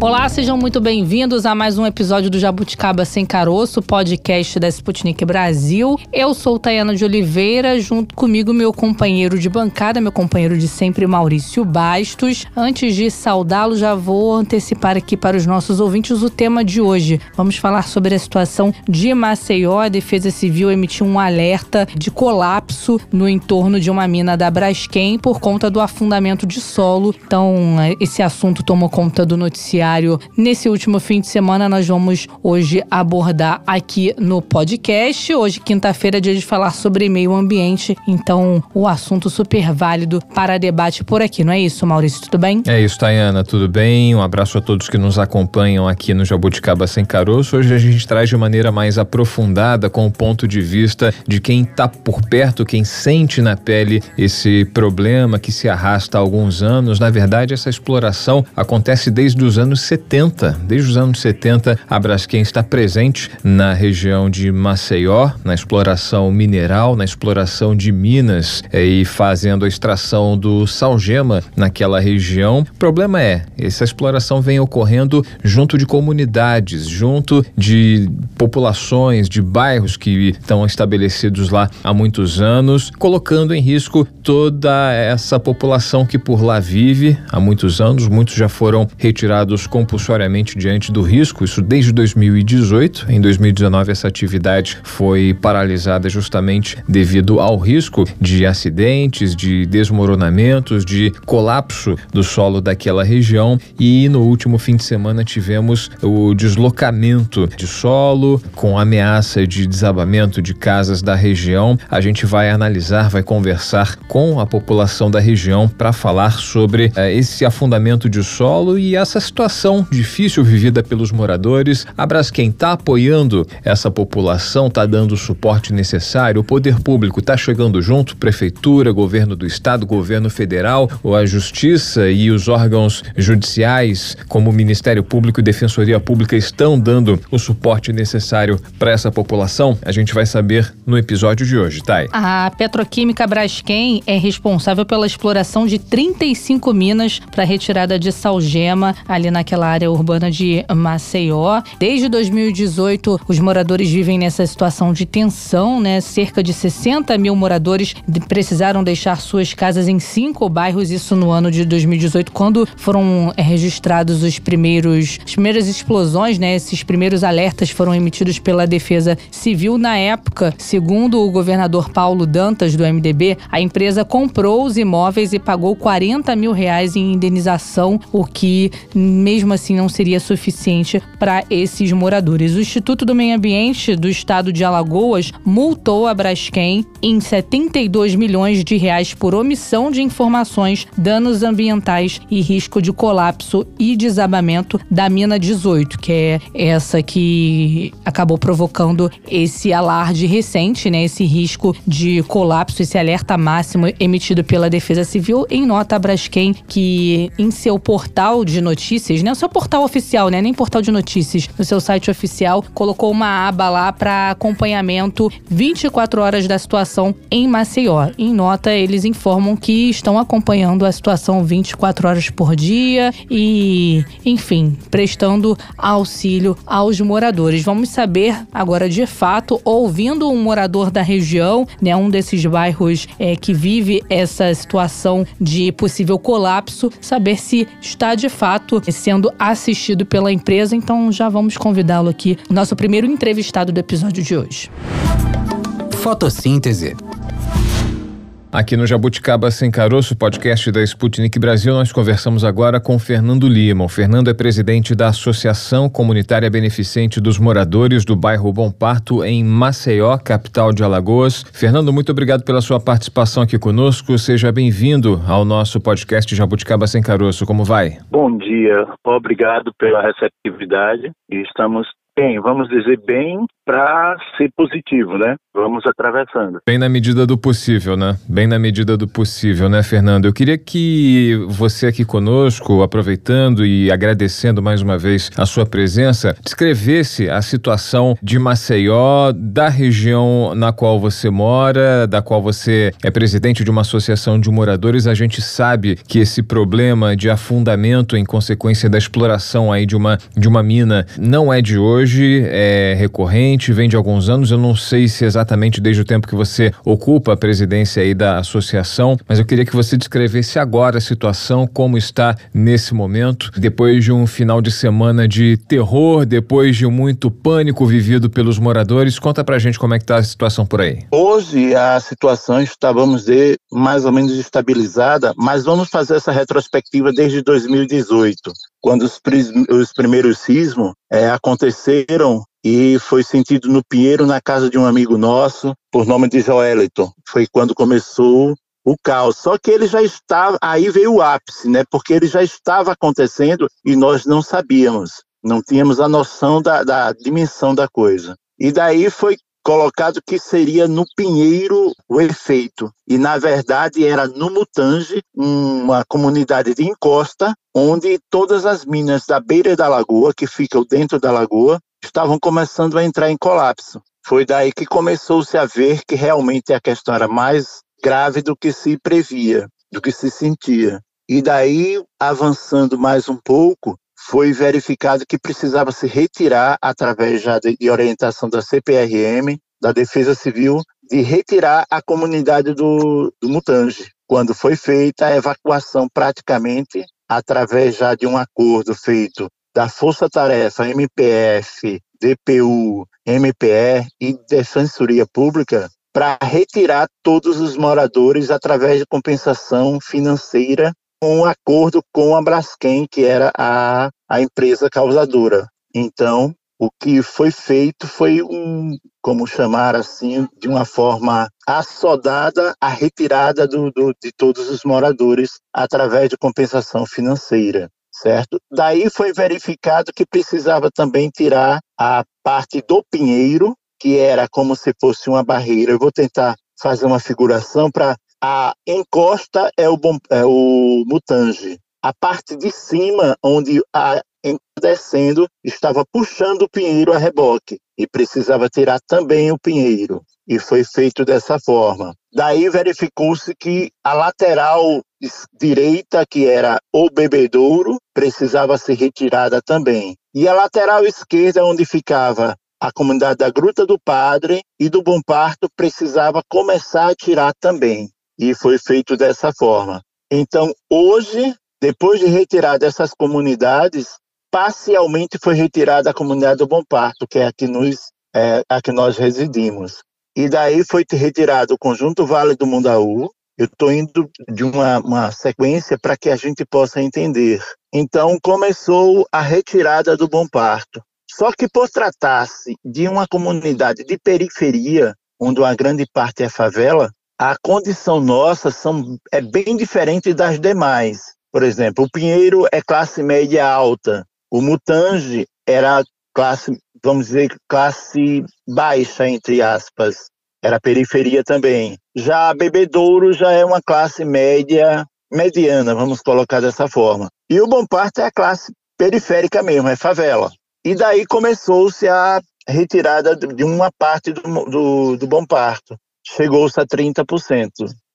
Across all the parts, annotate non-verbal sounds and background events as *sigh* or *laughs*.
Olá, sejam muito bem-vindos a mais um episódio do Jabuticaba Sem Caroço, podcast da Sputnik Brasil. Eu sou Tayana de Oliveira, junto comigo meu companheiro de bancada, meu companheiro de sempre, Maurício Bastos. Antes de saudá-lo, já vou antecipar aqui para os nossos ouvintes o tema de hoje. Vamos falar sobre a situação de Maceió. A Defesa Civil emitiu um alerta de colapso no entorno de uma mina da Braskem por conta do afundamento de solo. Então, esse assunto tomou conta do noticiário nesse último fim de semana. Nós vamos hoje abordar aqui no podcast. Hoje, quinta-feira, é dia de falar sobre meio ambiente. Então, o assunto super válido para debate por aqui, não é isso, Maurício? Tudo bem? É isso, Tayana, tudo bem? Um abraço a todos que nos acompanham aqui no Jabuticaba Sem Caroço. Hoje a gente traz de maneira mais aprofundada, com o ponto de vista de quem está por perto, quem sente na pele esse problema que se arrasta há alguns anos. Na verdade, essa exploração acontece desde os anos anos 70. Desde os anos 70, a Braskem está presente na região de Maceió, na exploração mineral, na exploração de minas eh, e fazendo a extração do salgema naquela região. O problema é, essa exploração vem ocorrendo junto de comunidades, junto de populações, de bairros que estão estabelecidos lá há muitos anos, colocando em risco toda essa população que por lá vive há muitos anos. Muitos já foram retirados compulsoriamente diante do risco, isso desde 2018. Em 2019, essa atividade foi paralisada justamente devido ao risco de acidentes, de desmoronamentos, de colapso do solo daquela região. E no último fim de semana tivemos o deslocamento de solo com ameaça de desabamento de casas da região. A gente vai analisar, vai conversar com a população da região para falar sobre eh, esse afundamento de solo e essa situação situação difícil vivida pelos moradores. A Braskem está apoiando essa população, está dando o suporte necessário. O poder público está chegando junto, prefeitura, governo do estado, governo federal, ou a justiça e os órgãos judiciais, como o Ministério Público e Defensoria Pública, estão dando o suporte necessário para essa população. A gente vai saber no episódio de hoje, Thay. A Petroquímica Braskem é responsável pela exploração de 35 minas para retirada de salgema ali na naquela área urbana de Maceió. Desde 2018, os moradores vivem nessa situação de tensão, né? Cerca de 60 mil moradores precisaram deixar suas casas em cinco bairros, isso no ano de 2018, quando foram é, registrados os primeiros, as primeiras explosões, né? Esses primeiros alertas foram emitidos pela Defesa Civil. Na época, segundo o governador Paulo Dantas, do MDB, a empresa comprou os imóveis e pagou 40 mil reais em indenização, o que mesmo mesmo assim não seria suficiente para esses moradores. O Instituto do Meio Ambiente do Estado de Alagoas multou a Braskem em 72 milhões de reais por omissão de informações, danos ambientais e risco de colapso e desabamento da mina 18, que é essa que acabou provocando esse alarde recente, né, esse risco de colapso, esse alerta máximo emitido pela Defesa Civil em nota a Braskem que em seu portal de notícias, né, né? O seu portal oficial, né? Nem portal de notícias. No seu site oficial, colocou uma aba lá para acompanhamento 24 horas da situação em Maceió. Em nota, eles informam que estão acompanhando a situação 24 horas por dia e, enfim, prestando auxílio aos moradores. Vamos saber agora de fato, ouvindo um morador da região, né? Um desses bairros é, que vive essa situação de possível colapso, saber se está de fato sendo sendo assistido pela empresa, então já vamos convidá-lo aqui, nosso primeiro entrevistado do episódio de hoje. Fotossíntese Aqui no Jabuticaba Sem Caroço, podcast da Sputnik Brasil, nós conversamos agora com Fernando Lima. O Fernando é presidente da Associação Comunitária Beneficente dos Moradores do bairro Bom Parto, em Maceió, capital de Alagoas. Fernando, muito obrigado pela sua participação aqui conosco. Seja bem-vindo ao nosso podcast Jabuticaba Sem Caroço. Como vai? Bom dia, obrigado pela receptividade. Estamos bem, vamos dizer bem para ser positivo, né? Vamos atravessando. Bem na medida do possível, né? Bem na medida do possível, né, Fernando? Eu queria que você aqui conosco, aproveitando e agradecendo mais uma vez a sua presença, descrevesse a situação de Maceió, da região na qual você mora, da qual você é presidente de uma associação de moradores. A gente sabe que esse problema de afundamento em consequência da exploração aí de uma, de uma mina não é de hoje, é recorrente, vem de alguns anos. Eu não sei se exatamente desde o tempo que você ocupa a presidência aí da associação, mas eu queria que você descrevesse agora a situação, como está nesse momento, depois de um final de semana de terror, depois de muito pânico vivido pelos moradores. Conta pra gente como é que tá a situação por aí. Hoje a situação está, vamos dizer, mais ou menos estabilizada, mas vamos fazer essa retrospectiva desde 2018 quando os, os primeiros sismos é, aconteceram e foi sentido no Pinheiro, na casa de um amigo nosso, por nome de Joeliton. Foi quando começou o caos. Só que ele já estava, aí veio o ápice, né? Porque ele já estava acontecendo e nós não sabíamos, não tínhamos a noção da, da dimensão da coisa. E daí foi colocado que seria no Pinheiro o efeito. E, na verdade, era no Mutange, uma comunidade de encosta, onde todas as minas da beira da lagoa, que ficam dentro da lagoa, estavam começando a entrar em colapso. Foi daí que começou-se a ver que realmente a questão era mais grave do que se previa, do que se sentia. E daí, avançando mais um pouco, foi verificado que precisava se retirar, através já de, de orientação da CPRM, da Defesa Civil, de retirar a comunidade do, do Mutange. Quando foi feita a evacuação praticamente através já de um acordo feito da Força Tarefa MPF, DPU, MPE e Defensoria Pública para retirar todos os moradores através de compensação financeira um acordo com a Braskem, que era a, a empresa causadora. Então, o que foi feito foi um, como chamar assim, de uma forma assodada a retirada do, do, de todos os moradores através de compensação financeira, certo? Daí foi verificado que precisava também tirar a parte do pinheiro, que era como se fosse uma barreira. Eu vou tentar fazer uma figuração para a encosta é o, bom, é o mutange. A parte de cima, onde a descendo, estava puxando o pinheiro a reboque e precisava tirar também o pinheiro. E foi feito dessa forma. Daí verificou-se que a lateral direita, que era o bebedouro, precisava ser retirada também. E a lateral esquerda, onde ficava a comunidade da Gruta do Padre e do Bom Parto, precisava começar a tirar também e foi feito dessa forma. Então, hoje, depois de retirar dessas comunidades, parcialmente foi retirada a comunidade do Bom Parto, que é a que, nos, é, a que nós residimos. E daí foi retirado o conjunto Vale do Mundaú. Eu estou indo de uma, uma sequência para que a gente possa entender. Então, começou a retirada do Bom Parto. Só que por tratar-se de uma comunidade de periferia, onde uma grande parte é favela, a condição nossa são, é bem diferente das demais. Por exemplo, o Pinheiro é classe média alta, o Mutange era classe, vamos dizer, classe baixa, entre aspas, era periferia também. Já Bebedouro já é uma classe média, mediana, vamos colocar dessa forma. E o Bom Parto é a classe periférica mesmo, é favela. E daí começou-se a retirada de uma parte do, do, do Bom Parto chegou-se a 30%.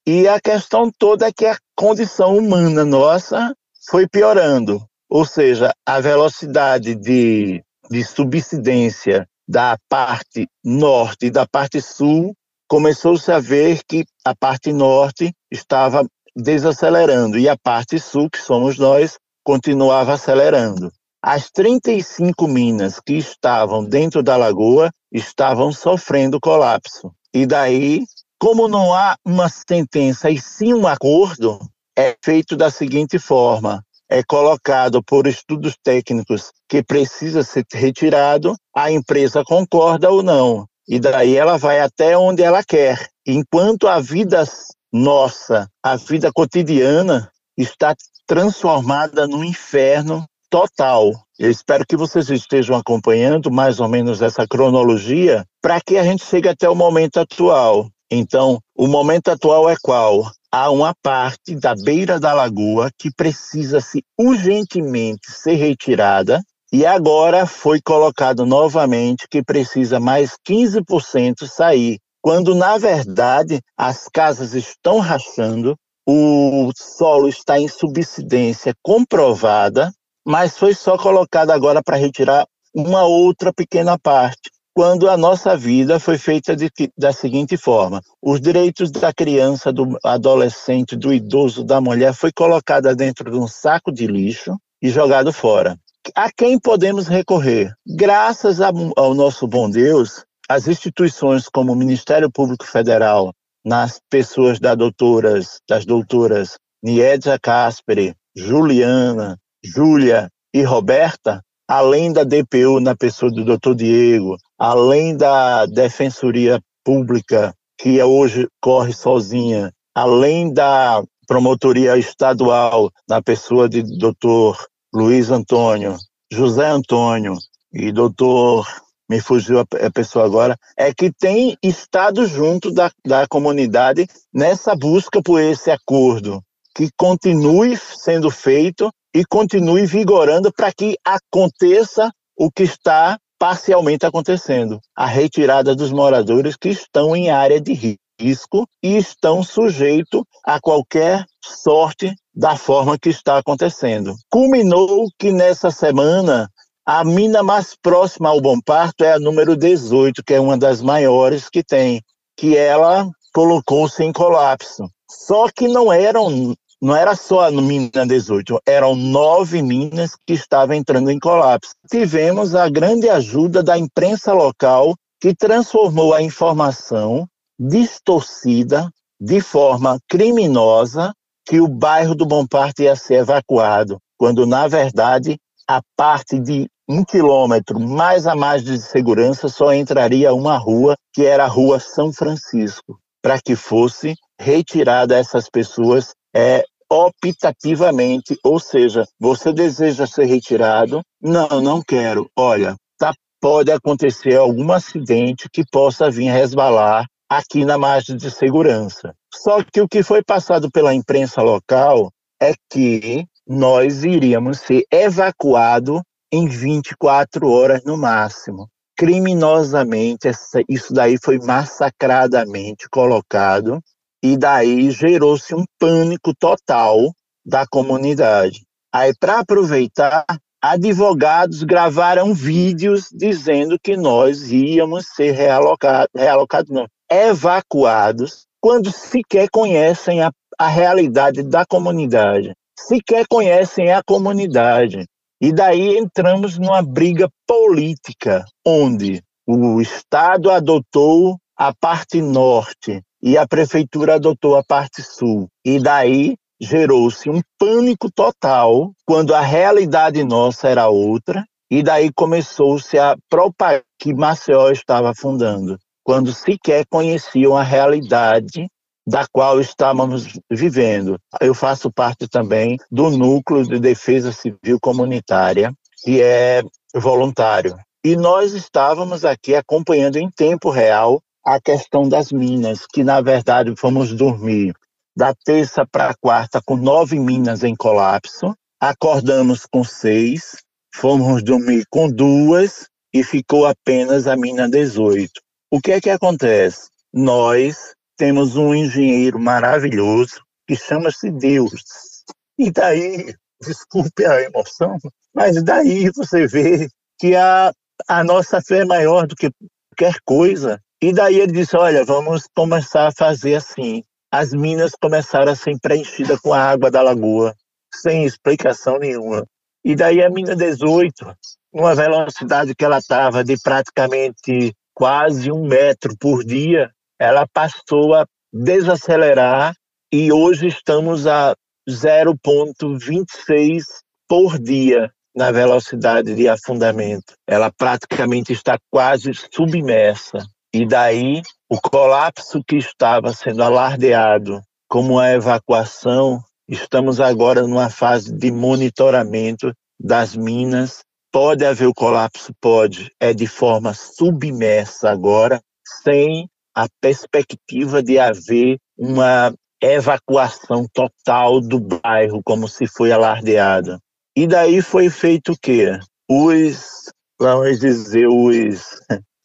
E a questão toda é que a condição humana nossa foi piorando, ou seja, a velocidade de, de subsidência da parte norte e da parte sul começou-se a ver que a parte norte estava desacelerando e a parte sul, que somos nós, continuava acelerando. As 35 minas que estavam dentro da lagoa estavam sofrendo colapso. E daí, como não há uma sentença e sim um acordo, é feito da seguinte forma: é colocado por estudos técnicos que precisa ser retirado, a empresa concorda ou não. E daí ela vai até onde ela quer. Enquanto a vida nossa, a vida cotidiana, está transformada no inferno total. Eu espero que vocês estejam acompanhando mais ou menos essa cronologia para que a gente chegue até o momento atual. Então, o momento atual é qual? Há uma parte da beira da lagoa que precisa se urgentemente ser retirada e agora foi colocado novamente que precisa mais 15% sair, quando na verdade as casas estão rachando, o solo está em subsidência comprovada, mas foi só colocado agora para retirar uma outra pequena parte. Quando a nossa vida foi feita de, da seguinte forma: os direitos da criança, do adolescente, do idoso, da mulher foi colocada dentro de um saco de lixo e jogado fora. A quem podemos recorrer? Graças ao nosso bom Deus, as instituições como o Ministério Público Federal, nas pessoas das doutoras, das doutoras Niedja Casperi, Juliana, Júlia e Roberta, além da DPU na pessoa do doutor Diego, além da Defensoria Pública, que hoje corre sozinha, além da Promotoria Estadual na pessoa de doutor Luiz Antônio, José Antônio e doutor me fugiu a pessoa agora, é que tem estado junto da, da comunidade nessa busca por esse acordo, que continue sendo feito e continue vigorando para que aconteça o que está parcialmente acontecendo, a retirada dos moradores que estão em área de risco e estão sujeitos a qualquer sorte da forma que está acontecendo. Culminou que nessa semana a mina mais próxima ao Bom Parto é a número 18, que é uma das maiores que tem, que ela colocou-se em colapso. Só que não eram não era só a mina 18, eram nove minas que estavam entrando em colapso. Tivemos a grande ajuda da imprensa local, que transformou a informação distorcida de forma criminosa que o bairro do Bom Parto ia ser evacuado, quando na verdade a parte de um quilômetro mais a mais de segurança só entraria uma rua, que era a Rua São Francisco, para que fosse retirada essas pessoas é, optativamente, ou seja, você deseja ser retirado? Não, não quero. Olha, tá, pode acontecer algum acidente que possa vir resvalar aqui na margem de segurança. Só que o que foi passado pela imprensa local é que nós iríamos ser evacuados em 24 horas no máximo. Criminosamente, essa, isso daí foi massacradamente colocado e daí gerou-se um pânico total da comunidade. Aí, para aproveitar, advogados gravaram vídeos dizendo que nós íamos ser realocados, realocados não, evacuados, quando sequer conhecem a, a realidade da comunidade, sequer conhecem a comunidade. E daí entramos numa briga política, onde o Estado adotou a parte norte e a prefeitura adotou a parte sul. E daí gerou-se um pânico total quando a realidade nossa era outra. E daí começou-se a propagar que Maceió estava afundando, quando sequer conheciam a realidade da qual estávamos vivendo. Eu faço parte também do núcleo de defesa civil comunitária, que é voluntário. E nós estávamos aqui acompanhando em tempo real a questão das minas, que na verdade fomos dormir da terça para quarta com nove minas em colapso, acordamos com seis, fomos dormir com duas e ficou apenas a mina 18. O que é que acontece? Nós temos um engenheiro maravilhoso que chama-se Deus. E daí, *laughs* desculpe a emoção, mas daí você vê que a, a nossa fé é maior do que qualquer coisa. E daí ele disse: Olha, vamos começar a fazer assim. As minas começaram a ser preenchidas com a água da lagoa, sem explicação nenhuma. E daí a mina 18, numa velocidade que ela estava de praticamente quase um metro por dia, ela passou a desacelerar e hoje estamos a 0,26 por dia na velocidade de afundamento. Ela praticamente está quase submersa. E daí o colapso que estava sendo alardeado como a evacuação, estamos agora numa fase de monitoramento das minas. Pode haver o colapso? Pode. É de forma submersa agora, sem a perspectiva de haver uma evacuação total do bairro, como se foi alardeada. E daí foi feito o quê? Os, vamos dizer, os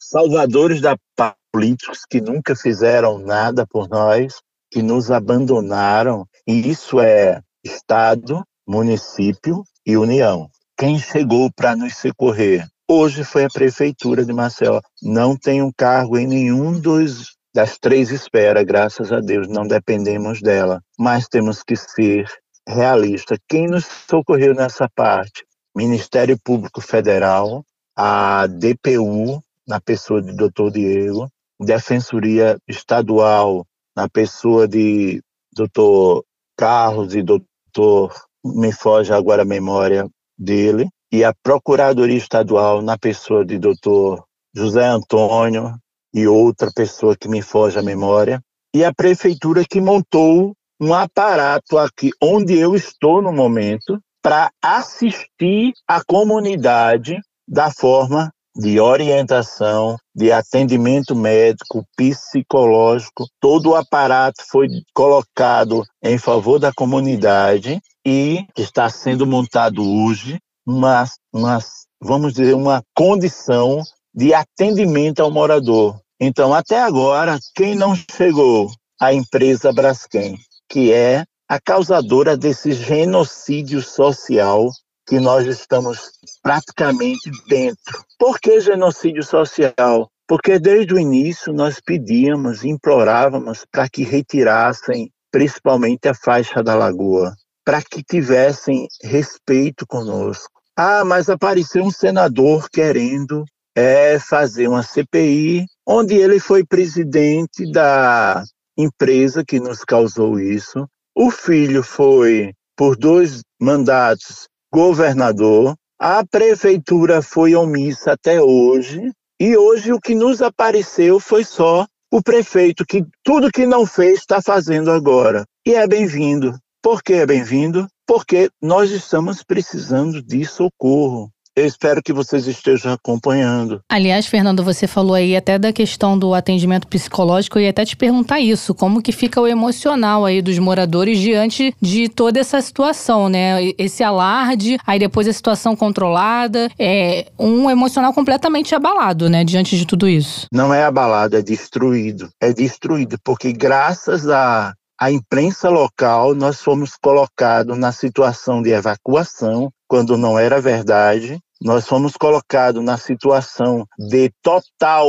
salvadores da paz políticos que nunca fizeram nada por nós, que nos abandonaram, e isso é Estado, município e União. Quem chegou para nos socorrer? Hoje foi a prefeitura de Maceió. Não tem um cargo em nenhum dos das três esferas, graças a Deus, não dependemos dela, mas temos que ser realistas. Quem nos socorreu nessa parte? Ministério Público Federal, a DPU, na pessoa do Dr. Diego, Defensoria Estadual, na pessoa de Dr. Carlos e Dr. Me foge agora a memória dele, e a Procuradoria Estadual, na pessoa de Dr. José Antônio e outra pessoa que me foge a memória, e a prefeitura que montou um aparato aqui onde eu estou no momento para assistir a comunidade da forma de orientação, de atendimento médico, psicológico, todo o aparato foi colocado em favor da comunidade e está sendo montado hoje uma, uma vamos dizer, uma condição de atendimento ao morador. Então, até agora, quem não chegou? A empresa Braskem, que é a causadora desse genocídio social que nós estamos praticamente dentro. Por que genocídio social? Porque desde o início nós pedíamos, implorávamos para que retirassem principalmente a faixa da lagoa, para que tivessem respeito conosco. Ah, mas apareceu um senador querendo é, fazer uma CPI, onde ele foi presidente da empresa que nos causou isso. O filho foi, por dois mandatos, governador, a prefeitura foi omissa até hoje, e hoje o que nos apareceu foi só o prefeito, que tudo que não fez está fazendo agora. E é bem-vindo. Por que é bem-vindo? Porque nós estamos precisando de socorro. Eu espero que vocês estejam acompanhando. Aliás, Fernando, você falou aí até da questão do atendimento psicológico. Eu ia até te perguntar isso. Como que fica o emocional aí dos moradores diante de toda essa situação, né? Esse alarde, aí depois a situação controlada. É um emocional completamente abalado, né? Diante de tudo isso. Não é abalado, é destruído. É destruído, porque graças a a imprensa local, nós fomos colocados na situação de evacuação, quando não era verdade, nós fomos colocados na situação de total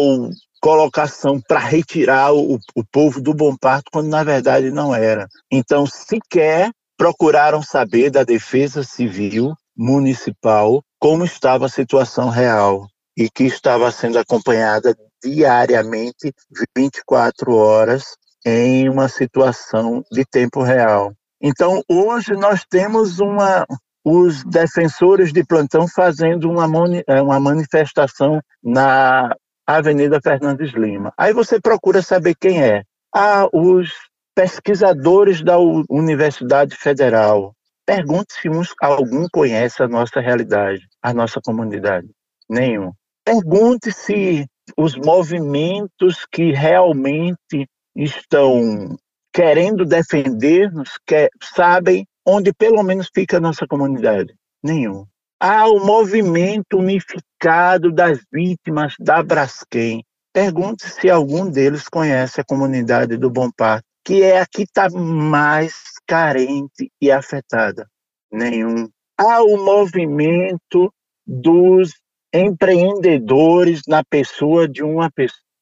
colocação para retirar o, o povo do Bom Parto, quando na verdade não era. Então, sequer procuraram saber da Defesa Civil Municipal como estava a situação real e que estava sendo acompanhada diariamente, 24 horas, em uma situação de tempo real. Então, hoje nós temos uma, os defensores de plantão fazendo uma, é, uma manifestação na Avenida Fernandes Lima. Aí você procura saber quem é. Ah, os pesquisadores da Universidade Federal. Pergunte se uns, algum conhece a nossa realidade, a nossa comunidade. Nenhum. Pergunte se os movimentos que realmente estão querendo defender-nos, que, sabem onde pelo menos fica a nossa comunidade? Nenhum. Há o movimento unificado das vítimas da Braskem. Pergunte se algum deles conhece a comunidade do Bom Parto, que é a que está mais carente e afetada. Nenhum. Há o movimento dos empreendedores na pessoa de uma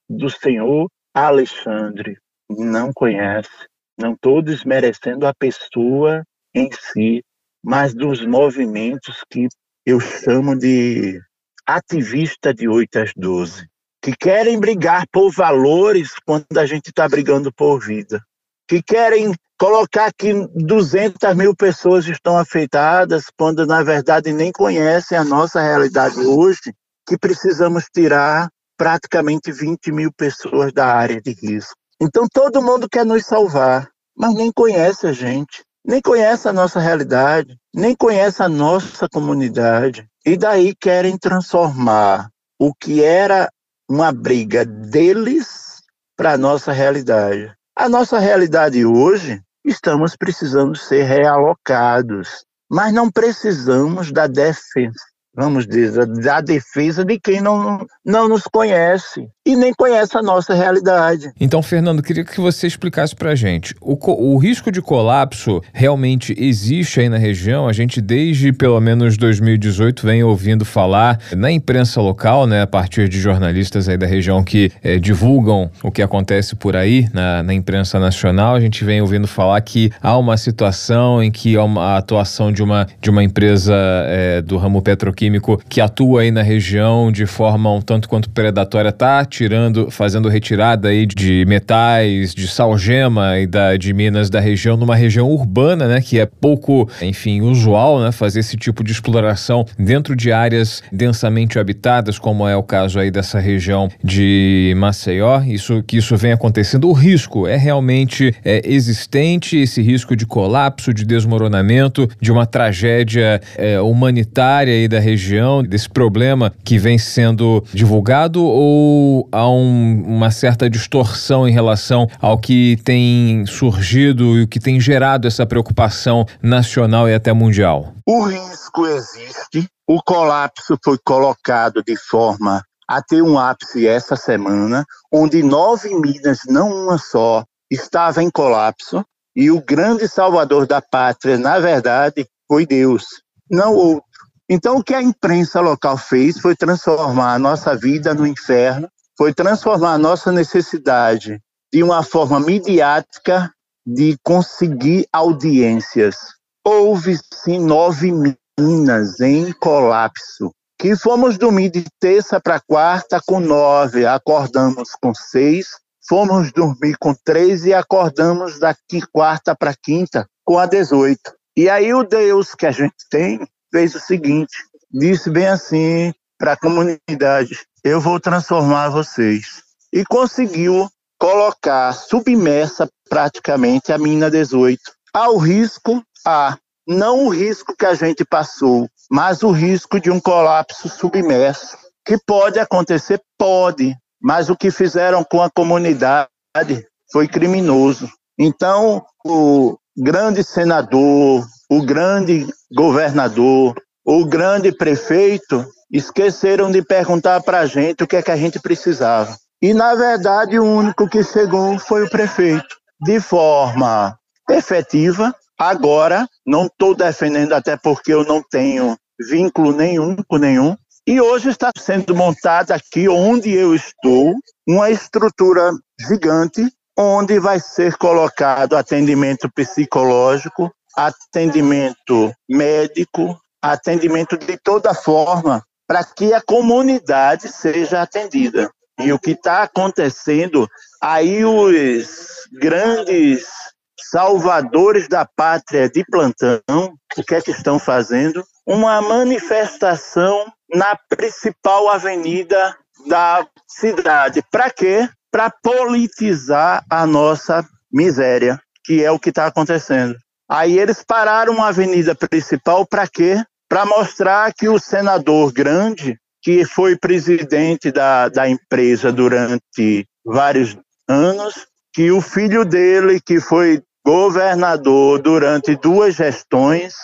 do senhor Alexandre. Não conhece. Não estou desmerecendo a pessoa em si, mas dos movimentos que eu chamo de ativista de 8 às 12, que querem brigar por valores quando a gente está brigando por vida, que querem colocar que 200 mil pessoas estão afetadas quando na verdade nem conhecem a nossa realidade hoje, que precisamos tirar praticamente 20 mil pessoas da área de risco. Então todo mundo quer nos salvar, mas nem conhece a gente nem conhece a nossa realidade, nem conhece a nossa comunidade. E daí querem transformar o que era uma briga deles para a nossa realidade. A nossa realidade hoje, estamos precisando ser realocados, mas não precisamos da defesa vamos dizer, da defesa de quem não, não nos conhece e nem conhece a nossa realidade. Então, Fernando, queria que você explicasse para a gente. O, o risco de colapso realmente existe aí na região? A gente, desde pelo menos 2018, vem ouvindo falar na imprensa local, né, a partir de jornalistas aí da região que é, divulgam o que acontece por aí na, na, imprensa nacional. A gente vem ouvindo falar que há uma situação em que há uma atuação de uma, de uma empresa é, do ramo petroquímico químico que atua aí na região de forma um tanto quanto predatória, tá tirando, fazendo retirada aí de metais, de salgema e da, de minas da região, numa região urbana, né, que é pouco, enfim, usual, né, fazer esse tipo de exploração dentro de áreas densamente habitadas, como é o caso aí dessa região de Maceió. Isso que isso vem acontecendo. O risco é realmente é, existente, esse risco de colapso, de desmoronamento, de uma tragédia é, humanitária aí da região desse problema que vem sendo divulgado ou há um, uma certa distorção em relação ao que tem surgido e o que tem gerado essa preocupação nacional e até mundial? O risco existe, o colapso foi colocado de forma a ter um ápice essa semana, onde nove minas, não uma só, estava em colapso, e o grande salvador da pátria, na verdade, foi Deus, não outro. Então, o que a imprensa local fez foi transformar a nossa vida no inferno, foi transformar a nossa necessidade de uma forma midiática de conseguir audiências. Houve, sim, nove minas em colapso, que fomos dormir de terça para quarta com nove, acordamos com seis, fomos dormir com três e acordamos daqui quarta para quinta com a dezoito. E aí o Deus que a gente tem fez o seguinte: disse bem assim para a comunidade: eu vou transformar vocês. E conseguiu colocar submersa praticamente a mina 18. Há o risco, há não o risco que a gente passou, mas o risco de um colapso submerso. Que pode acontecer? Pode, mas o que fizeram com a comunidade foi criminoso. Então, o grande senador, o grande governador, o grande prefeito esqueceram de perguntar para a gente o que é que a gente precisava. E, na verdade, o único que chegou foi o prefeito, de forma efetiva. Agora, não estou defendendo, até porque eu não tenho vínculo nenhum com nenhum. E hoje está sendo montada aqui, onde eu estou, uma estrutura gigante, onde vai ser colocado atendimento psicológico, atendimento médico, atendimento de toda forma, para que a comunidade seja atendida. E o que está acontecendo, aí os grandes salvadores da pátria de plantão, o que é que estão fazendo? Uma manifestação na principal avenida da cidade. Para quê? Para politizar a nossa miséria, que é o que está acontecendo. Aí eles pararam a avenida principal para quê? Para mostrar que o senador grande, que foi presidente da, da empresa durante vários anos, que o filho dele, que foi governador durante duas gestões,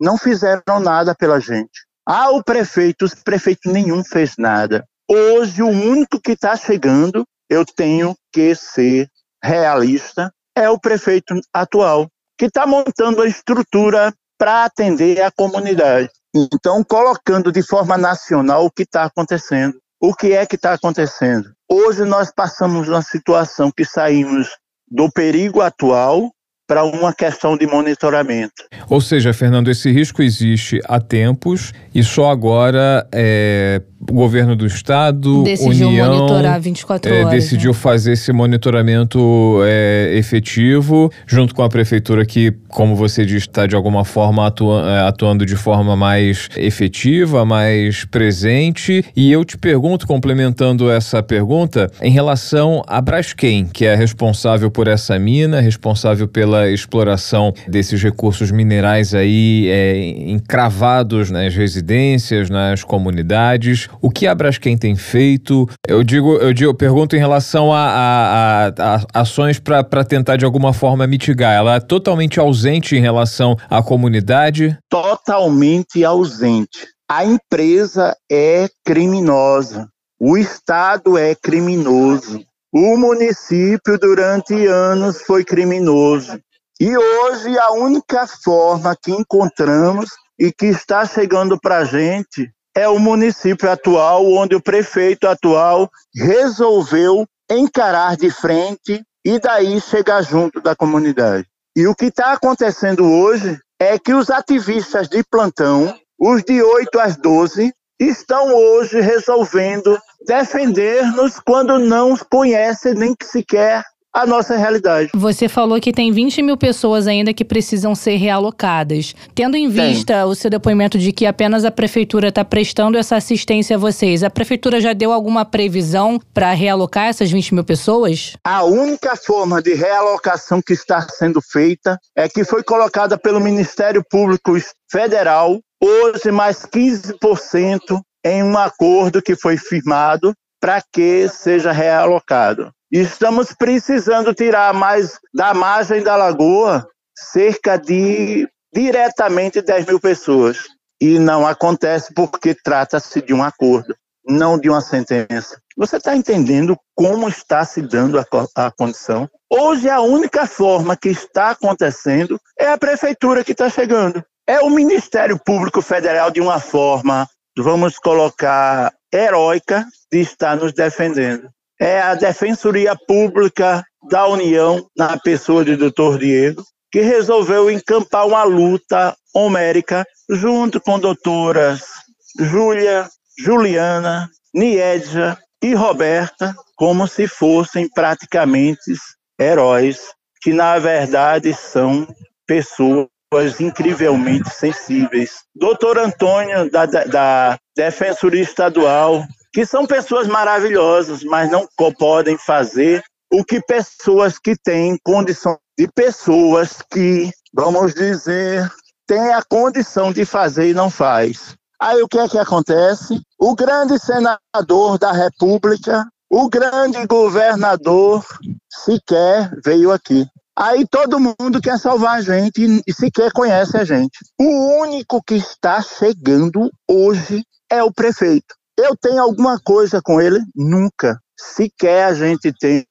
não fizeram nada pela gente. Ah, o prefeito, o prefeito nenhum fez nada. Hoje, o único que está chegando, eu tenho que ser realista, é o prefeito atual que está montando a estrutura para atender a comunidade. Então, colocando de forma nacional o que está acontecendo. O que é que está acontecendo? Hoje nós passamos uma situação que saímos do perigo atual para uma questão de monitoramento. Ou seja, Fernando, esse risco existe há tempos e só agora é, o governo do estado, decidiu União, monitorar 24 é, horas. decidiu né? fazer esse monitoramento é, efetivo, junto com a prefeitura que, como você disse, está de alguma forma atua, é, atuando de forma mais efetiva, mais presente. E eu te pergunto, complementando essa pergunta, em relação a Braskem, que é responsável por essa mina, responsável pela exploração desses recursos minerais aí é, encravados nas residências, nas comunidades. O que a Braskem tem feito? Eu digo, eu digo, eu pergunto em relação a, a, a, a ações para tentar de alguma forma mitigar. Ela é totalmente ausente em relação à comunidade? Totalmente ausente. A empresa é criminosa. O Estado é criminoso. O município, durante anos, foi criminoso. E hoje, a única forma que encontramos e que está chegando para a gente é o município atual, onde o prefeito atual resolveu encarar de frente e daí chegar junto da comunidade. E o que está acontecendo hoje é que os ativistas de plantão, os de 8 às 12, estão hoje resolvendo defender-nos quando não conhecem nem que sequer a nossa realidade. Você falou que tem 20 mil pessoas ainda que precisam ser realocadas. Tendo em vista tem. o seu depoimento de que apenas a prefeitura está prestando essa assistência a vocês, a prefeitura já deu alguma previsão para realocar essas 20 mil pessoas? A única forma de realocação que está sendo feita é que foi colocada pelo Ministério Público Federal hoje mais 15% em um acordo que foi firmado para que seja realocado. Estamos precisando tirar mais da margem da lagoa cerca de diretamente 10 mil pessoas. E não acontece porque trata-se de um acordo, não de uma sentença. Você está entendendo como está se dando a, a, condição? Hoje, a única forma que está acontecendo é a prefeitura que está chegando. É o Ministério Público Federal, de uma forma, vamos colocar, heróica, de estar nos defendendo é a Defensoria Pública da União, na pessoa de Dr. Diego, que resolveu encampar uma luta homérica junto com doutoras Júlia, Juliana, Niedja e Roberta, como se fossem praticamente heróis, que na verdade são pessoas incrivelmente sensíveis. Doutor Antônio, da, da Defensoria Estadual, que são pessoas maravilhosas, mas não podem fazer o que pessoas que têm condição de pessoas que, vamos dizer, têm a condição de fazer e não faz. Aí o que é que acontece? O grande senador da República, o grande governador, sequer veio aqui. Aí todo mundo quer salvar a gente e sequer conhece a gente. O único que está chegando hoje é o prefeito. Eu tenho alguma coisa com ele? Nunca. Sequer a gente tem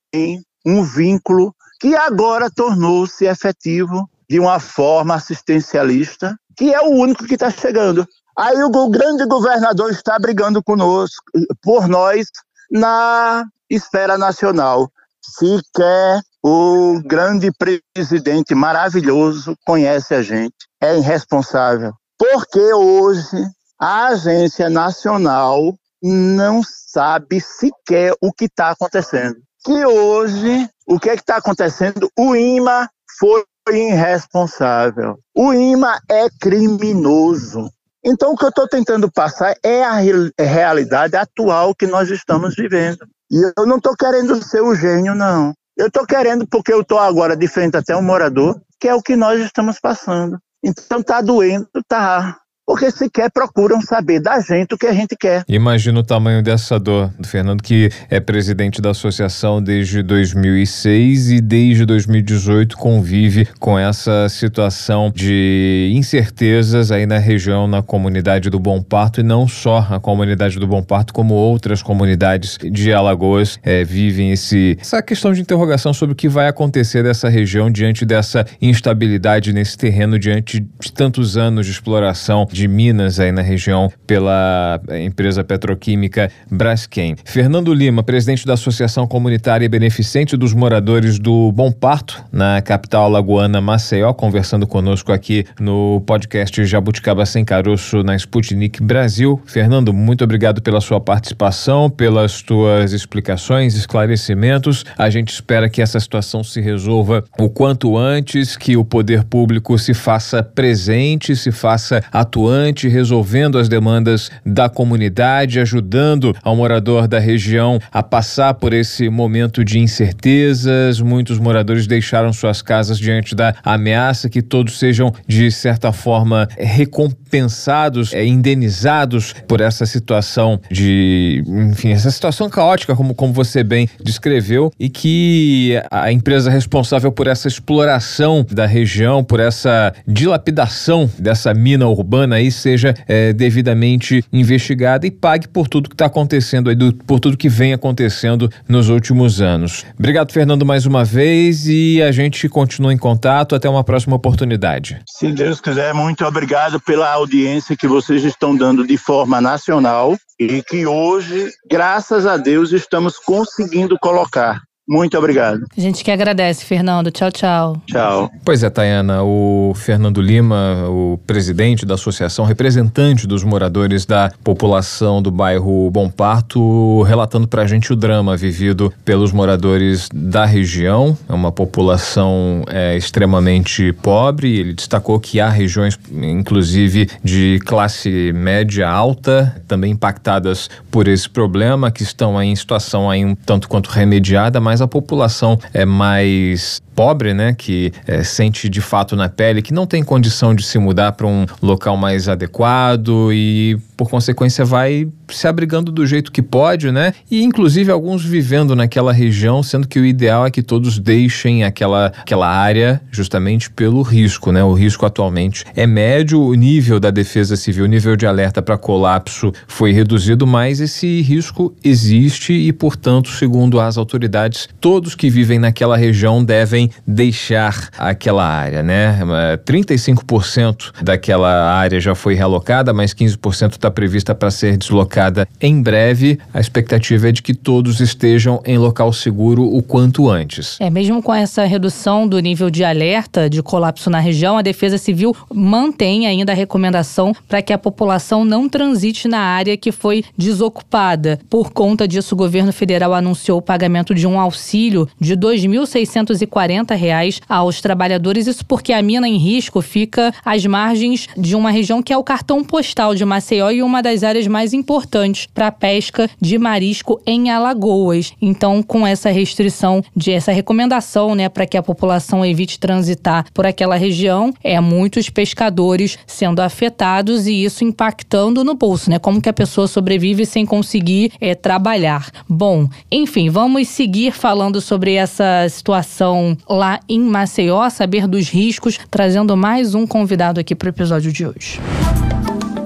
um vínculo que agora tornou-se efetivo de uma forma assistencialista, que é o único que está chegando. Aí o grande governador está brigando conosco, por nós, na esfera nacional. Sequer o grande presidente maravilhoso conhece a gente, é irresponsável. Porque hoje a Agência Nacional não sabe sequer o que está acontecendo. Que hoje, o que é está acontecendo? O IMA foi irresponsável. O IMA é criminoso. Então, o que eu estou tentando passar é a realidade atual que nós estamos vivendo. E eu não estou querendo ser o gênio, não. Eu estou querendo porque eu estou agora de frente até um morador, que é o que nós estamos passando. Então, está doendo, tá porque sequer procuram saber da gente o que a gente quer. Imagina o tamanho dessa dor do Fernando, que é presidente da associação desde 2006 e desde 2018 convive com essa situação de incertezas aí na região, na comunidade do Bom Parto e não só a comunidade do Bom Parto, como outras comunidades de Alagoas é, vivem esse, essa questão de interrogação sobre o que vai acontecer dessa região diante dessa instabilidade nesse terreno, diante de tantos anos de exploração de Minas aí na região pela empresa petroquímica Braskem. Fernando Lima, presidente da Associação Comunitária e Beneficente dos Moradores do Bom Parto, na capital lagoana Maceió, conversando conosco aqui no podcast Jabuticaba Sem Caroço na Sputnik Brasil. Fernando, muito obrigado pela sua participação, pelas tuas explicações, esclarecimentos. A gente espera que essa situação se resolva o quanto antes, que o poder público se faça presente, se faça atuar atuante, resolvendo as demandas da comunidade, ajudando ao morador da região a passar por esse momento de incertezas. Muitos moradores deixaram suas casas diante da ameaça que todos sejam, de certa forma, recompensados, é, indenizados por essa situação de, enfim, essa situação caótica, como, como você bem descreveu, e que a empresa responsável por essa exploração da região, por essa dilapidação dessa mina urbana aí, seja é, devidamente investigada e pague por tudo que está acontecendo aí, do, por tudo que vem acontecendo nos últimos anos. Obrigado, Fernando, mais uma vez e a gente continua em contato. Até uma próxima oportunidade. Se Deus quiser, muito obrigado pela audiência que vocês estão dando de forma nacional e que hoje, graças a Deus, estamos conseguindo colocar muito obrigado. A gente que agradece, Fernando. Tchau, tchau. Tchau. Pois é, Tayana, o Fernando Lima, o presidente da associação, representante dos moradores da população do bairro Bom Parto, relatando pra gente o drama vivido pelos moradores da região. É uma população é, extremamente pobre. Ele destacou que há regiões, inclusive, de classe média alta, também impactadas por esse problema, que estão aí em situação aí um tanto quanto remediada, mas mas a população é mais pobre, né, que é, sente de fato na pele que não tem condição de se mudar para um local mais adequado e por consequência vai se abrigando do jeito que pode, né? E inclusive alguns vivendo naquela região, sendo que o ideal é que todos deixem aquela, aquela área justamente pelo risco, né? O risco atualmente é médio, o nível da Defesa Civil, o nível de alerta para colapso foi reduzido, mas esse risco existe e, portanto, segundo as autoridades, todos que vivem naquela região devem deixar aquela área, né? 35% daquela área já foi realocada, mas 15% está prevista para ser deslocada em breve. A expectativa é de que todos estejam em local seguro o quanto antes. É, mesmo com essa redução do nível de alerta de colapso na região, a Defesa Civil mantém ainda a recomendação para que a população não transite na área que foi desocupada. Por conta disso, o governo federal anunciou o pagamento de um auxílio de R$ 2.640 aos trabalhadores. Isso porque a mina em risco fica às margens de uma região que é o cartão postal de Maceió e uma das áreas mais importantes para a pesca de marisco em Alagoas. Então, com essa restrição, de essa recomendação, né, para que a população evite transitar por aquela região, é muitos pescadores sendo afetados e isso impactando no bolso, né? Como que a pessoa sobrevive sem conseguir é, trabalhar. Bom, enfim, vamos seguir falando sobre essa situação lá em Maceió, saber dos riscos, trazendo mais um convidado aqui para o episódio de hoje.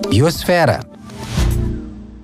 Biosfera.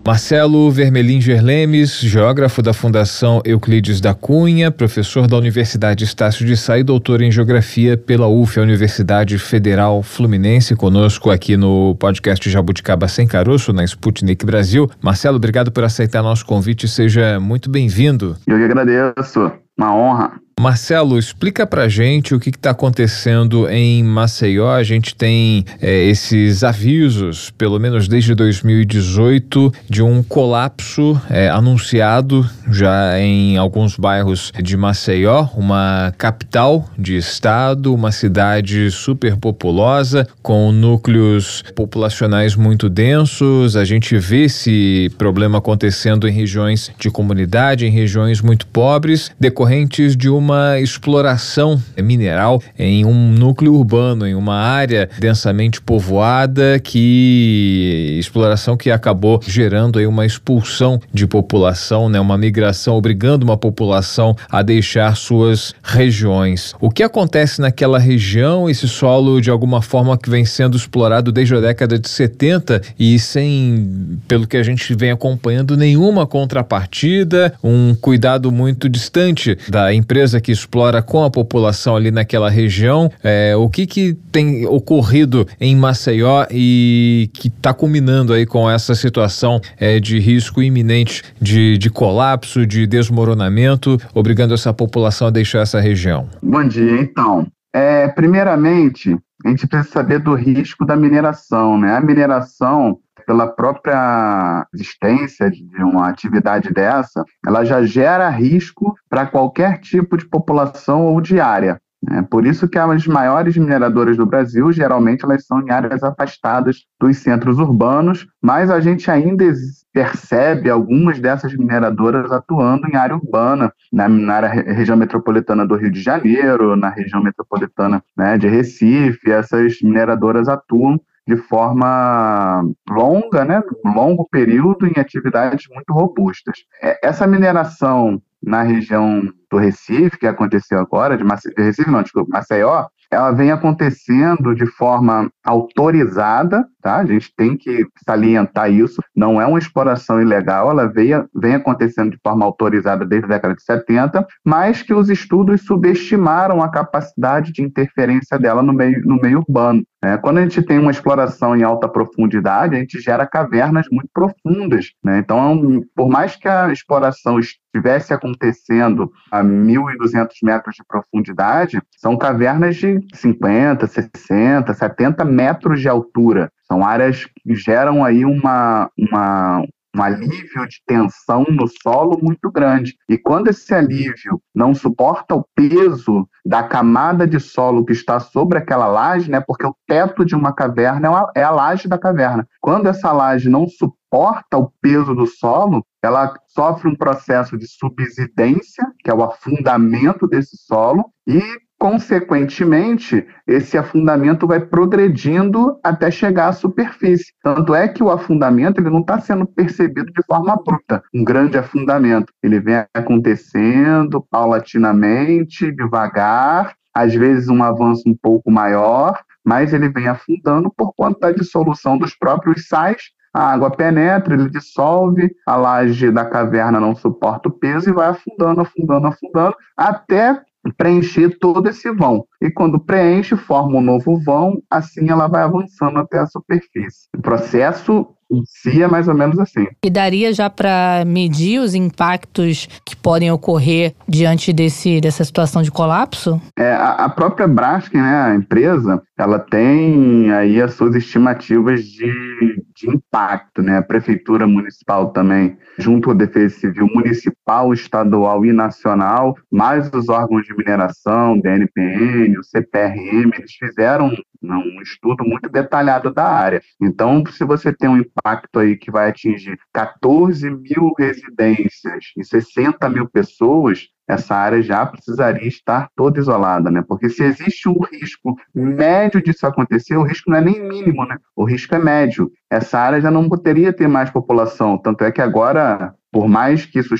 Marcelo Vermelinger Lemes, geógrafo da Fundação Euclides da Cunha, professor da Universidade Estácio de Sá e doutor em Geografia pela UF, a Universidade Federal Fluminense, conosco aqui no podcast Jabuticaba Sem Caroço, na Sputnik Brasil. Marcelo, obrigado por aceitar nosso convite, seja muito bem-vindo. Eu que agradeço, uma honra. Marcelo, explica pra gente o que está acontecendo em Maceió. A gente tem é, esses avisos, pelo menos desde 2018, de um colapso é, anunciado já em alguns bairros de Maceió, uma capital de estado, uma cidade super populosa, com núcleos populacionais muito densos. A gente vê esse problema acontecendo em regiões de comunidade, em regiões muito pobres, decorrentes de uma uma exploração mineral em um núcleo urbano, em uma área densamente povoada, que exploração que acabou gerando aí uma expulsão de população, né, uma migração obrigando uma população a deixar suas regiões. O que acontece naquela região, esse solo de alguma forma que vem sendo explorado desde a década de 70 e sem, pelo que a gente vem acompanhando, nenhuma contrapartida, um cuidado muito distante da empresa que explora com a população ali naquela região. É, o que, que tem ocorrido em Maceió e que está culminando aí com essa situação é, de risco iminente de, de colapso, de desmoronamento, obrigando essa população a deixar essa região? Bom dia, então. É, primeiramente, a gente precisa saber do risco da mineração, né? A mineração pela própria existência de uma atividade dessa, ela já gera risco para qualquer tipo de população ou de área. É por isso que as maiores mineradoras do Brasil, geralmente, elas são em áreas afastadas dos centros urbanos, mas a gente ainda percebe algumas dessas mineradoras atuando em área urbana, na, na região metropolitana do Rio de Janeiro, na região metropolitana né, de Recife, essas mineradoras atuam de forma longa, né, longo período, em atividades muito robustas. É, essa mineração na região do Recife, que aconteceu agora, de, Mace... de Recife, não, desculpa, Maceió, ela vem acontecendo de forma autorizada, tá? A gente tem que salientar isso. Não é uma exploração ilegal, ela vem, vem acontecendo de forma autorizada desde a década de 70, mas que os estudos subestimaram a capacidade de interferência dela no meio, no meio urbano. É, quando a gente tem uma exploração em alta profundidade, a gente gera cavernas muito profundas. Né? Então, por mais que a exploração estivesse acontecendo a 1.200 metros de profundidade, são cavernas de 50, 60, 70 metros de altura. São áreas que geram aí uma, uma, um alívio de tensão no solo muito grande. E quando esse alívio não suporta o peso da camada de solo que está sobre aquela laje, né, porque o teto de uma caverna é, é a laje da caverna. Quando essa laje não suporta o peso do solo, ela sofre um processo de subsidência, que é o afundamento desse solo, e Consequentemente, esse afundamento vai progredindo até chegar à superfície. Tanto é que o afundamento ele não está sendo percebido de forma bruta, um grande afundamento. Ele vem acontecendo paulatinamente, devagar, às vezes um avanço um pouco maior, mas ele vem afundando por conta da dissolução dos próprios sais a água penetra, ele dissolve, a laje da caverna não suporta o peso e vai afundando, afundando, afundando, até preencher todo esse vão. E quando preenche, forma um novo vão, assim ela vai avançando até a superfície. O processo em si é mais ou menos assim. E daria já para medir os impactos que podem ocorrer diante desse, dessa situação de colapso? É, a, a própria Braskem, né, a empresa, ela tem aí as suas estimativas de, de impacto, né? A prefeitura municipal também, junto à Defesa Civil municipal, estadual e nacional, mais os órgãos de mineração, DNPN, o CPRM, eles fizeram um estudo muito detalhado da área. Então, se você tem um impacto aí que vai atingir 14 mil residências e 60 mil pessoas, essa área já precisaria estar toda isolada, né? Porque se existe um risco médio disso acontecer, o risco não é nem mínimo, né? O risco é médio. Essa área já não poderia ter mais população. Tanto é que agora, por mais que isso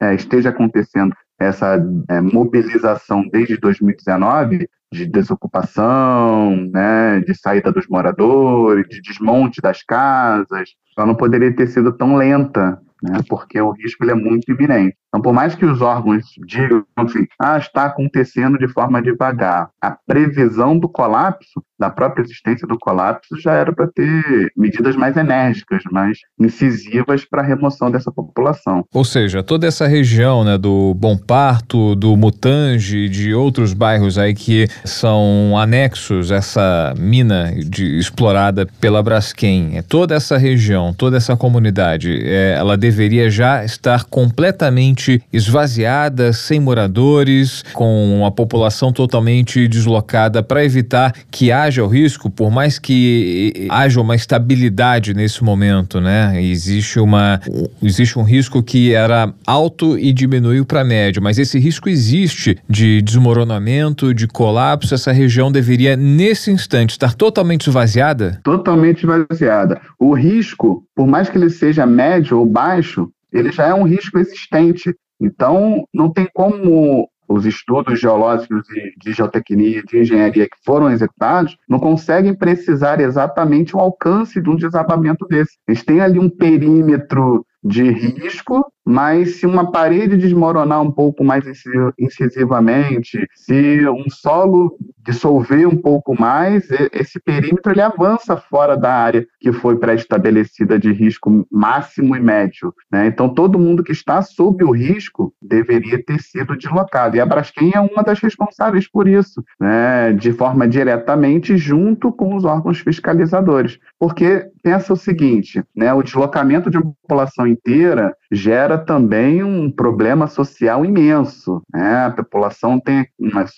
é, esteja acontecendo, essa é, mobilização desde 2019, de desocupação, né, de saída dos moradores, de desmonte das casas, ela não poderia ter sido tão lenta, né, porque o risco é muito iminente. Então, por mais que os órgãos digam assim, ah, está acontecendo de forma devagar, a previsão do colapso, da própria existência do colapso, já era para ter medidas mais enérgicas, mais incisivas para a remoção dessa população. Ou seja, toda essa região né, do Bom Parto, do Mutange, de outros bairros aí que são anexos a essa mina de, explorada pela Braskem, é toda essa região, toda essa comunidade, é, ela deveria já estar completamente totalmente esvaziada, sem moradores, com a população totalmente deslocada para evitar que haja o risco, por mais que haja uma estabilidade nesse momento, né? Existe uma existe um risco que era alto e diminuiu para médio, mas esse risco existe de desmoronamento, de colapso, essa região deveria nesse instante estar totalmente esvaziada? Totalmente esvaziada. O risco, por mais que ele seja médio ou baixo, ele já é um risco existente. Então, não tem como os estudos geológicos e de geotecnia, de engenharia que foram executados, não conseguem precisar exatamente o alcance de um desabamento desse. Eles têm ali um perímetro de risco, mas se uma parede desmoronar um pouco mais incisivamente, se um solo dissolver um pouco mais, esse perímetro ele avança fora da área que foi pré-estabelecida de risco máximo e médio. Né? Então, todo mundo que está sob o risco deveria ter sido deslocado. E a Braskem é uma das responsáveis por isso, né? de forma diretamente junto com os órgãos fiscalizadores. Porque pensa o seguinte, né? o deslocamento de uma população inteira, gera também um problema social imenso. Né? A população tem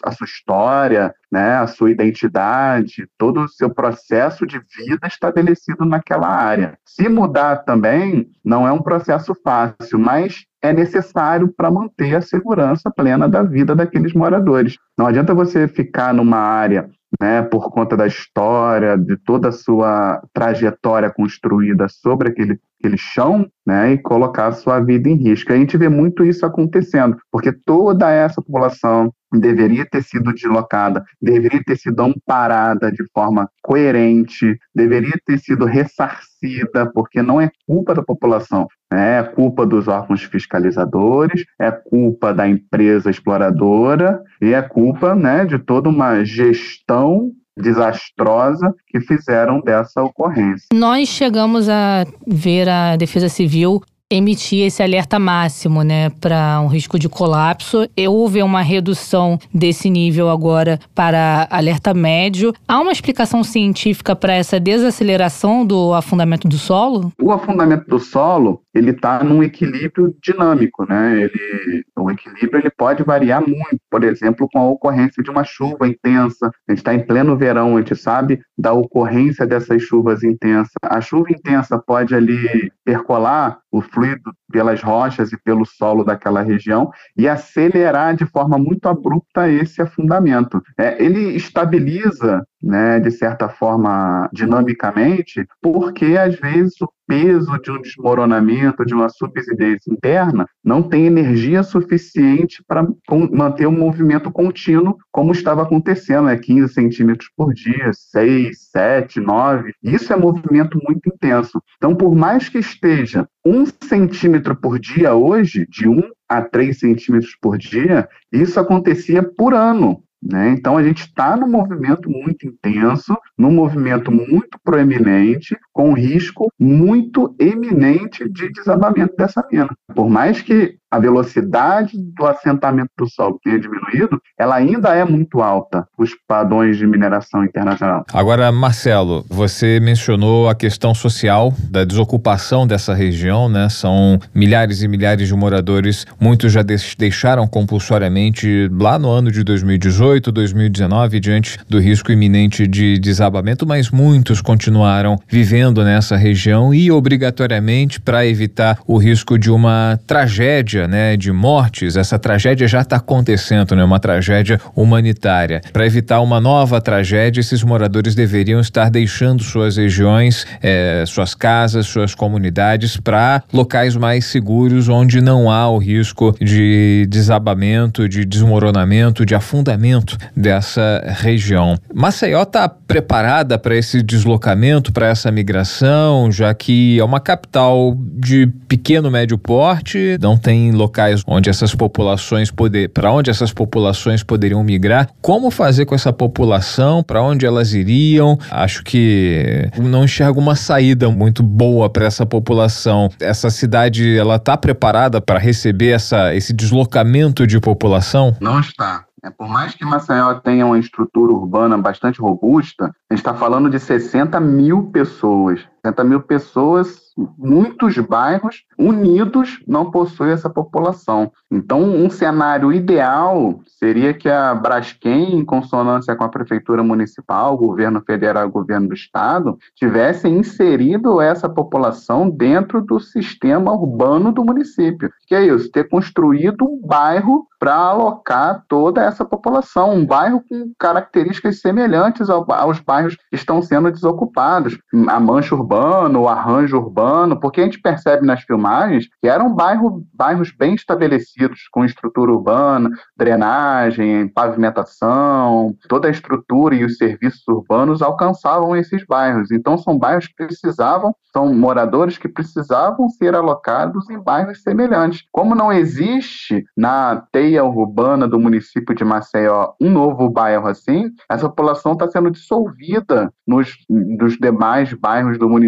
a sua história, né, a sua identidade, todo o seu processo de vida estabelecido naquela área. Se mudar também, não é um processo fácil, mas é necessário para manter a segurança plena da vida daqueles moradores. Não adianta você ficar numa área né, por conta da história, de toda a sua trajetória construída sobre aquele, aquele chão, né, e colocar sua vida em risco. A gente vê muito isso acontecendo, porque toda essa população deveria ter sido deslocada, deveria ter sido amparada de forma coerente, deveria ter sido ressarcida, porque não é culpa da população, né, é culpa dos órgãos fiscalizadores, é culpa da empresa exploradora e é culpa né, de toda uma gestão desastrosa que fizeram dessa ocorrência. Nós chegamos a ver a Defesa Civil emitir esse alerta máximo, né, para um risco de colapso. Houve uma redução desse nível agora para alerta médio. Há uma explicação científica para essa desaceleração do afundamento do solo? O afundamento do solo, ele está num equilíbrio dinâmico, né? Ele, o equilíbrio ele pode variar muito, por exemplo, com a ocorrência de uma chuva intensa. A gente está em pleno verão, a gente sabe da ocorrência dessas chuvas intensas. A chuva intensa pode ali percolar o fluido pelas rochas e pelo solo daquela região e acelerar de forma muito abrupta esse afundamento. É, ele estabiliza, né, de certa forma, dinamicamente, porque às vezes o peso de um desmoronamento, de uma subsidência interna, não tem energia suficiente para manter um movimento contínuo, como estava acontecendo, né? 15 centímetros por dia, 6, 7, 9. Isso é movimento muito intenso. Então, por mais que esteja um centímetro por dia hoje, de 1 a 3 centímetros por dia, isso acontecia por ano. Né? Então a gente está num movimento muito intenso, num movimento muito proeminente, com risco muito eminente de desabamento dessa mina. Por mais que a velocidade do assentamento do solo tenha diminuído, ela ainda é muito alta, os padrões de mineração internacional. Agora, Marcelo, você mencionou a questão social da desocupação dessa região, né? São milhares e milhares de moradores, muitos já deixaram compulsoriamente lá no ano de 2018, 2019, diante do risco iminente de desabamento, mas muitos continuaram vivendo nessa região e obrigatoriamente para evitar o risco de uma tragédia tragédia, né, de mortes, essa tragédia já está acontecendo, né, uma tragédia humanitária. Para evitar uma nova tragédia, esses moradores deveriam estar deixando suas regiões, é, suas casas, suas comunidades para locais mais seguros, onde não há o risco de desabamento, de desmoronamento, de afundamento dessa região. Maceió está preparada para esse deslocamento, para essa migração, já que é uma capital de pequeno médio porte, não tem locais onde essas populações poder, para onde essas populações poderiam migrar, como fazer com essa população, para onde elas iriam? Acho que não enxergo uma saída muito boa para essa população. Essa cidade, ela está preparada para receber essa, esse deslocamento de população? Não está. É, por mais que Maceió tenha uma estrutura urbana bastante robusta, a gente está falando de 60 mil pessoas. 60 mil pessoas muitos bairros unidos não possuem essa população. Então, um cenário ideal seria que a Braskem, em consonância com a Prefeitura Municipal, o Governo Federal e o Governo do Estado, tivessem inserido essa população dentro do sistema urbano do município. Que é isso, ter construído um bairro para alocar toda essa população, um bairro com características semelhantes aos bairros que estão sendo desocupados, a mancha urbana, o arranjo urbano, porque a gente percebe nas filmagens que eram bairro, bairros bem estabelecidos, com estrutura urbana, drenagem, pavimentação, toda a estrutura e os serviços urbanos alcançavam esses bairros. Então são bairros que precisavam, são moradores que precisavam ser alocados em bairros semelhantes. Como não existe na teia urbana do município de Maceió um novo bairro assim, essa população está sendo dissolvida nos, nos demais bairros do município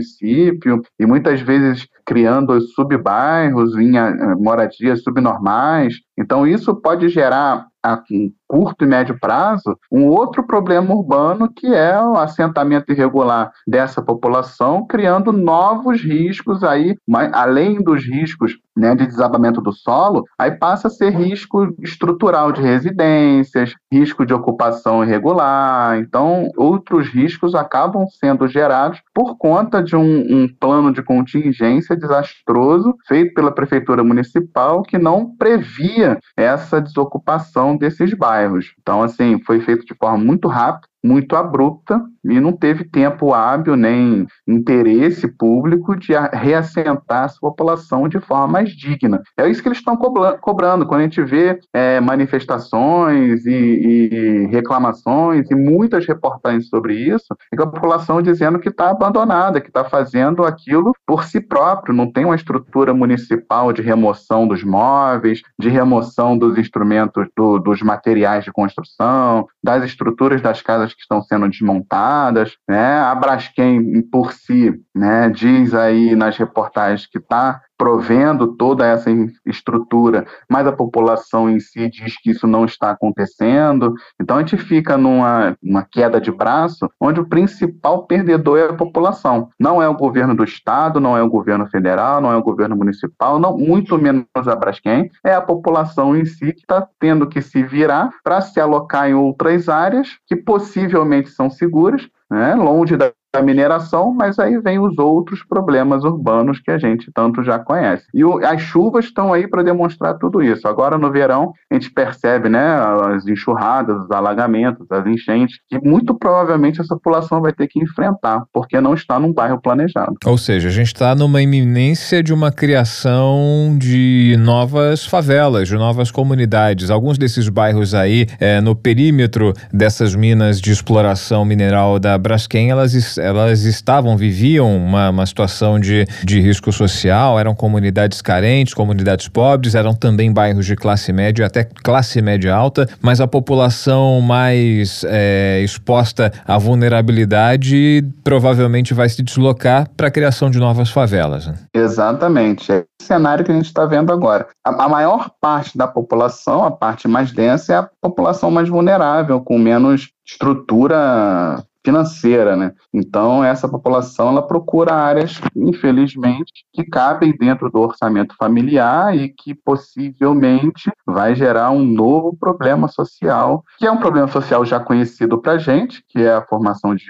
e muitas vezes criando subbairros em eh, moradias subnormais. Então, isso pode gerar a curto e médio prazo, um outro problema urbano que é o assentamento irregular dessa população, criando novos riscos aí, além dos riscos né, de desabamento do solo, aí passa a ser risco estrutural de residências, risco de ocupação irregular. Então, outros riscos acabam sendo gerados por conta de um, um plano de contingência desastroso feito pela prefeitura municipal que não previa essa desocupação desses bairros. Então, assim, foi feito de forma muito rápida muito abrupta e não teve tempo hábil nem interesse público de reassentar essa população de forma mais digna. É isso que eles estão cobrando. Quando a gente vê é, manifestações e, e, reclamações e muitas reportagens sobre isso, é a população dizendo que está abandonada, que está fazendo aquilo por si próprio, não tem uma estrutura municipal de remoção dos móveis, de remoção dos instrumentos, do, dos materiais de construção, das estruturas das casas que estão sendo desmontadas, né? A Braskem por si, né, diz aí nas reportagens que está provendo toda essa estrutura, mas a população em si diz que isso não está acontecendo. Então a gente fica numa uma queda de braço, onde o principal perdedor é a população. Não é o governo do estado, não é o governo federal, não é o governo municipal, não muito menos a Braskem, é a população em si que está tendo que se virar para se alocar em outras áreas que possivelmente são seguras, né, longe da da mineração, mas aí vem os outros problemas urbanos que a gente tanto já conhece. E o, as chuvas estão aí para demonstrar tudo isso. Agora no verão a gente percebe, né, as enxurradas, os alagamentos, as enchentes, que muito provavelmente essa população vai ter que enfrentar, porque não está num bairro planejado. Ou seja, a gente está numa iminência de uma criação de novas favelas, de novas comunidades. Alguns desses bairros aí, é, no perímetro dessas minas de exploração mineral da Braskem, elas elas estavam, viviam uma, uma situação de, de risco social, eram comunidades carentes, comunidades pobres, eram também bairros de classe média, até classe média alta, mas a população mais é, exposta à vulnerabilidade provavelmente vai se deslocar para a criação de novas favelas. Né? Exatamente. É o cenário que a gente está vendo agora. A, a maior parte da população, a parte mais densa, é a população mais vulnerável, com menos estrutura financeira, né? Então essa população ela procura áreas, infelizmente, que cabem dentro do orçamento familiar e que possivelmente vai gerar um novo problema social, que é um problema social já conhecido para gente, que é a formação de,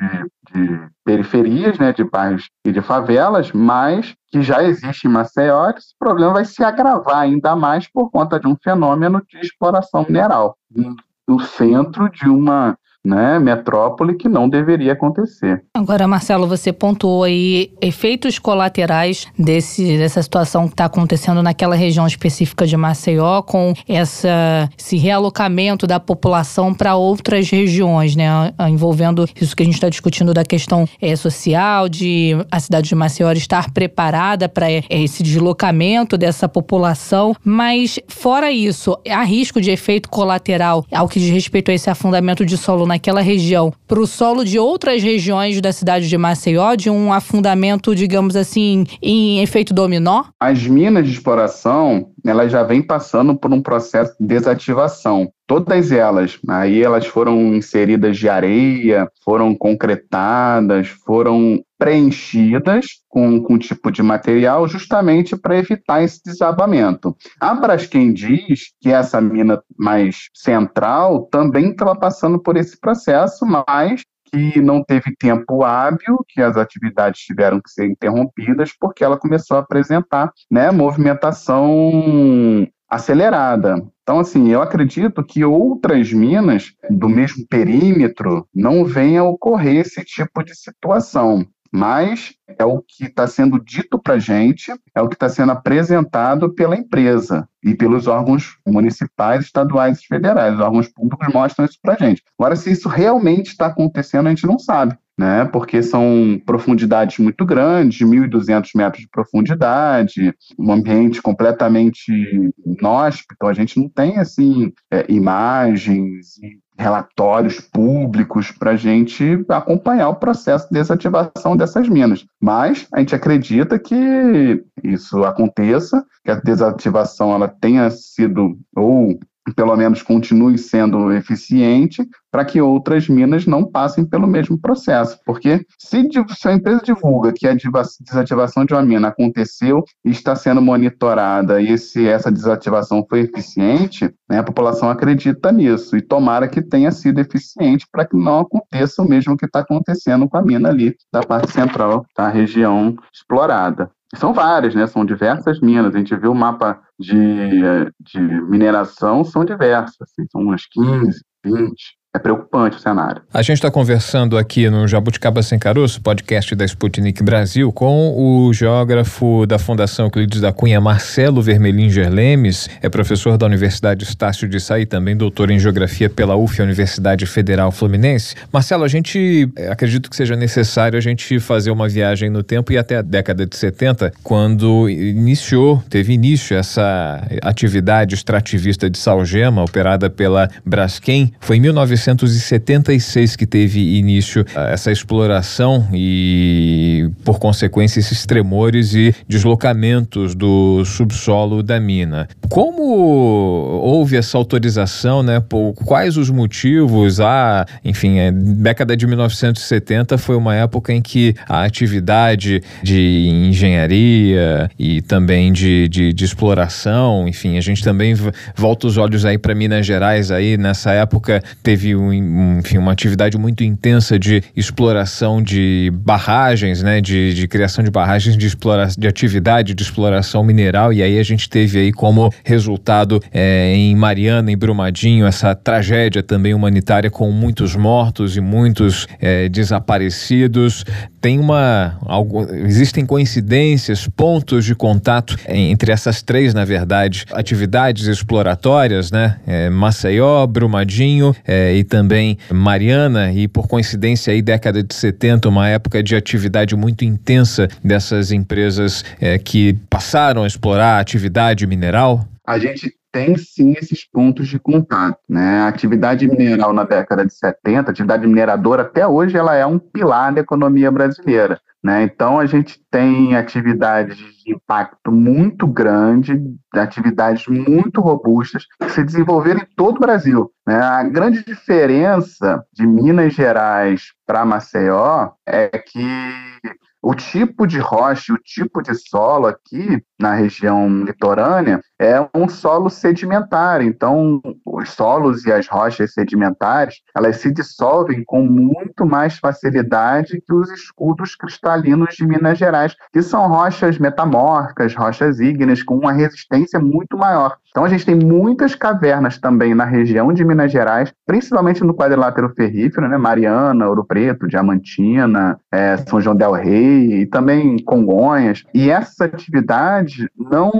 de periferias, né, de bairros e de favelas, mas que já existe em Maceió, esse problema vai se agravar ainda mais por conta de um fenômeno de exploração mineral no centro de uma né, metrópole que não deveria acontecer. Agora, Marcelo, você pontuou aí efeitos colaterais desse, dessa situação que está acontecendo naquela região específica de Maceió, com essa, esse realocamento da população para outras regiões, né, envolvendo isso que a gente está discutindo da questão é, social, de a cidade de Maceió estar preparada para é, esse deslocamento dessa população. Mas, fora isso, há risco de efeito colateral ao que diz respeito a esse afundamento de solo naquela região para o solo de outras regiões da cidade de Maceió, de um afundamento, digamos assim, em efeito dominó? As minas de exploração, elas já vêm passando por um processo de desativação. Todas elas, aí elas foram inseridas de areia, foram concretadas, foram preenchidas com, com tipo de material justamente para evitar esse desabamento. A Braskem diz que essa mina mais central também estava passando por esse processo, mas que não teve tempo hábil, que as atividades tiveram que ser interrompidas, porque ela começou a apresentar né, movimentação acelerada. Então, assim, eu acredito que outras minas do mesmo perímetro não venham a ocorrer esse tipo de situação mas é o que está sendo dito para a gente, é o que está sendo apresentado pela empresa e pelos órgãos municipais, estaduais e federais. Os órgãos públicos mostram isso para a gente. Agora, se isso realmente está acontecendo, a gente não sabe. Né, porque são profundidades muito grandes, 1.200 metros de profundidade, um ambiente completamente inóspito, a gente não tem assim é, imagens e relatórios públicos para a gente acompanhar o processo de desativação dessas minas. Mas a gente acredita que isso aconteça, que a desativação ela tenha sido ou pelo menos continue sendo eficiente, para que outras minas não passem pelo mesmo processo. Porque se, se, a empresa divulga que a desativação de uma mina aconteceu e está sendo monitorada e se essa desativação foi eficiente, né, a população acredita nisso e tomara que tenha sido eficiente para que não aconteça o mesmo que está acontecendo com a mina ali da parte central da região explorada. São várias, né? São diversas minas. A gente viu o mapa de, de mineração, são diversas. Assim, são umas 15, 20 é preocupante o cenário. A gente está conversando aqui no Jabuticaba Sem Caroço, podcast da Sputnik Brasil, com o geógrafo da Fundação Euclides da Cunha, Marcelo Vermelinger Lemes, é professor da Universidade Estácio de Saí, também doutor em Geografia pela UF, Universidade Federal Fluminense. Marcelo, a gente, é, acredito que seja necessário a gente fazer uma viagem no tempo e até a década de 70, quando iniciou, teve início essa atividade extrativista de salgema, operada pela Braskem, foi em 19 1976 que teve início ah, essa exploração e, por consequência, esses tremores e deslocamentos do subsolo da mina. Como houve essa autorização, né? Por quais os motivos? Ah, enfim, a década de 1970 foi uma época em que a atividade de engenharia e também de, de, de exploração, enfim, a gente também volta os olhos aí para Minas Gerais aí nessa época teve um, enfim, uma atividade muito intensa de exploração de barragens, né, de, de criação de barragens de, explora, de atividade de exploração mineral, e aí a gente teve aí como resultado é, em Mariana, em Brumadinho, essa tragédia também humanitária com muitos mortos e muitos é, desaparecidos. Tem uma. Existem coincidências, pontos de contato entre essas três, na verdade, atividades exploratórias, né? É, Maceió, Brumadinho é, também Mariana, e por coincidência aí, década de 70, uma época de atividade muito intensa dessas empresas é, que passaram a explorar a atividade mineral? A gente tem sim esses pontos de contato. Né? A atividade mineral na década de 70, a atividade mineradora, até hoje, ela é um pilar da economia brasileira. Né? Então, a gente tem atividades de impacto muito grande, atividades muito robustas, que se desenvolveram em todo o Brasil. Né? A grande diferença de Minas Gerais para Maceió é que o tipo de rocha, o tipo de solo aqui na região litorânea é um solo sedimentar. Então, os solos e as rochas sedimentares, elas se dissolvem com muito mais facilidade que os escudos cristalinos de Minas Gerais, que são rochas metamórficas, rochas ígneas com uma resistência muito maior. Então, a gente tem muitas cavernas também na região de Minas Gerais, principalmente no quadrilátero ferrífero, né? Mariana, Ouro Preto, Diamantina, é, São João del Rei e também Congonhas. E essa não